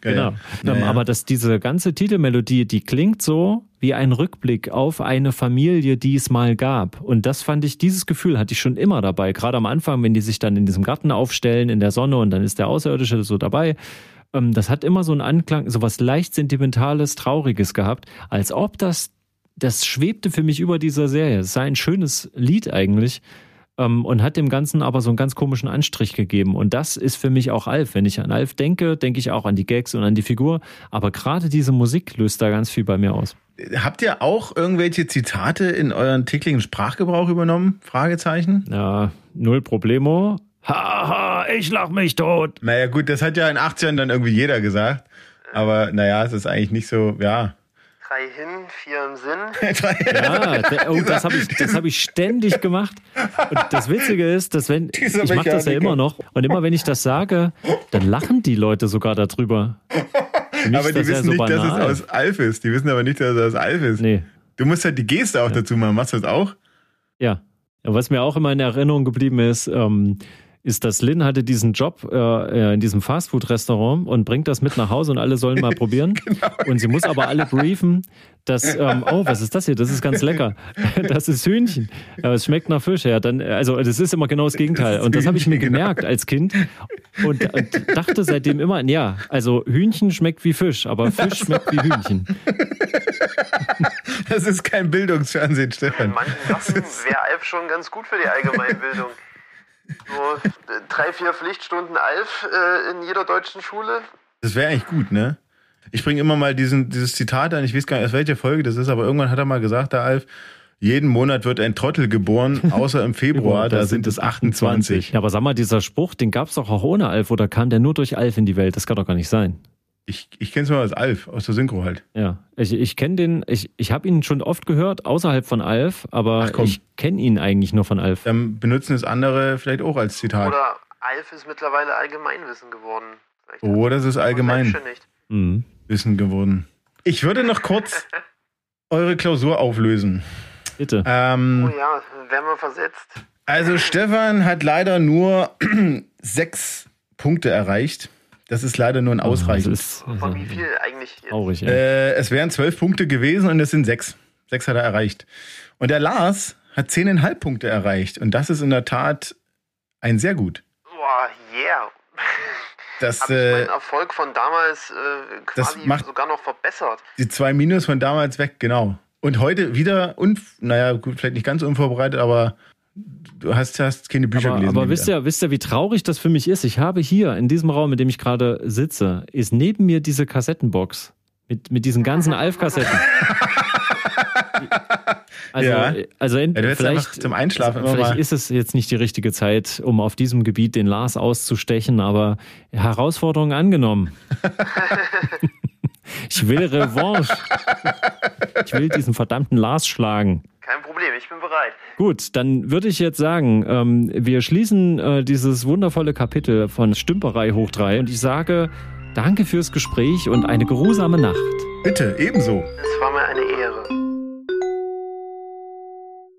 Genau. Aber dass diese ganze Titelmelodie, die klingt so wie ein Rückblick auf eine Familie, die es mal gab. Und das fand ich, dieses Gefühl hatte ich schon immer dabei. Gerade am Anfang, wenn die sich dann in diesem Garten aufstellen, in der Sonne und dann ist der Außerirdische so dabei. Ähm, Das hat immer so einen Anklang, so was leicht Sentimentales, Trauriges gehabt, als ob das, das schwebte für mich über dieser Serie. Es sei ein schönes Lied eigentlich ähm, und hat dem Ganzen aber so einen ganz komischen Anstrich gegeben. Und das ist für mich auch Alf. Wenn ich an Alf denke, denke ich auch an die Gags und an die Figur. Aber gerade diese Musik löst da ganz viel bei mir aus. Habt ihr auch irgendwelche Zitate in euren täglichen Sprachgebrauch übernommen? Fragezeichen? Ja, null Problemo. Haha, ich lach mich tot. Naja, gut, das hat ja in 80ern dann irgendwie jeder gesagt. Aber naja, es ist eigentlich nicht so, ja. Drei hin, vier im Sinn. Ja, der, oh, das habe ich, das hab ich ständig gemacht. Und das Witzige ist, dass wenn, Dieser ich mache das ja immer noch, und immer wenn ich das sage, dann lachen die Leute sogar darüber. Aber die das ja wissen so nicht, dass banal. es aus Alf ist. Die wissen aber nicht, dass es aus Alf ist. Nee. Du musst halt die Geste auch dazu machen. Machst du das auch? Ja. Ja, Was mir auch immer in Erinnerung geblieben ist, ähm, ist, dass Lynn hatte diesen Job äh, in diesem Fastfood-Restaurant und bringt das mit nach Hause und alle sollen mal probieren. Und sie muss aber alle briefen, dass, ähm, oh, was ist das hier? Das ist ganz lecker. Das ist Hühnchen. Aber es schmeckt nach Fisch. Ja, dann, also das ist immer genau das Gegenteil. ist Und das habe ich mir genau. gemerkt als Kind und, und dachte seitdem immer, ja, also Hühnchen schmeckt wie Fisch, aber Fisch schmeckt wie Hühnchen. Das ist kein Bildungsfernsehen, In Stefan. manchen Sachen wäre Alf schon ganz gut für die Allgemeinbildung. So drei, vier Pflichtstunden Alf äh, in jeder deutschen Schule. Das wäre eigentlich gut, ne? Ich bringe immer mal diesen, dieses Zitat an, ich weiß gar nicht, aus welcher Folge das ist, aber irgendwann hat er mal gesagt, der Alf, jeden Monat wird ein Trottel geboren, außer im Februar, da sind es 28. Ja, aber sag mal, dieser Spruch, den gab es doch auch ohne Alf oder kam der nur durch Alf in die Welt? Das kann doch gar nicht sein. Ich, ich kenne es nur als Alf, aus der Synchro halt. Ja, ich, ich kenne den, ich, ich habe ihn schon oft gehört, außerhalb von Alf, aber ich kenne ihn eigentlich nur von Alf. Dann benutzen es andere vielleicht auch als Zitat. Oder Alf ist mittlerweile Allgemeinwissen geworden. Vielleicht Oder es ist allgemein. Mhm. Wissen geworden. Ich würde noch kurz eure Klausur auflösen. Bitte. Oh Ähm, ja, werden wir versetzt. also Stefan hat leider nur sechs Punkte erreicht. Das ist leider nur ein Ausreichend. Das ist, Von wie viel eigentlich jetzt? traurig, ey. Äh, es wären zwölf Punkte gewesen und es sind sechs. Sechs hat er erreicht. Und der Lars hat zehneinhalb Punkte erreicht. Und das ist in der Tat ein sehr gut. Boah, yeah. Das, Habe ich äh, meinen Erfolg von damals äh, das quasi macht- sogar noch verbessert. die zwei Minus von damals weg, genau. Und heute wieder, un, naja, gut, vielleicht nicht ganz unvorbereitet, aber du hast, hast keine Bücher aber gelesen. aber wisst ihr, wisst ihr, wie traurig das für mich ist? Ich habe hier in diesem Raum, in dem ich gerade sitze, ist neben mir diese Kassettenbox mit, mit diesen ganzen Alf-Kassetten. Also, Ja. also ent- Ja, vielleicht, zum Einschlafen immer vielleicht mal- ist es jetzt nicht die richtige Zeit, um auf diesem Gebiet den Lars auszustechen, aber Herausforderung angenommen. ich will Revanche. Ich will diesen verdammten Lars schlagen. Kein Problem, ich bin bereit. Gut, dann würde ich jetzt sagen, ähm, wir schließen äh, dieses wundervolle Kapitel von Stümperei hoch drei und ich sage danke fürs Gespräch und eine geruhsame Nacht. Bitte, ebenso. Es war mir eine Ehre.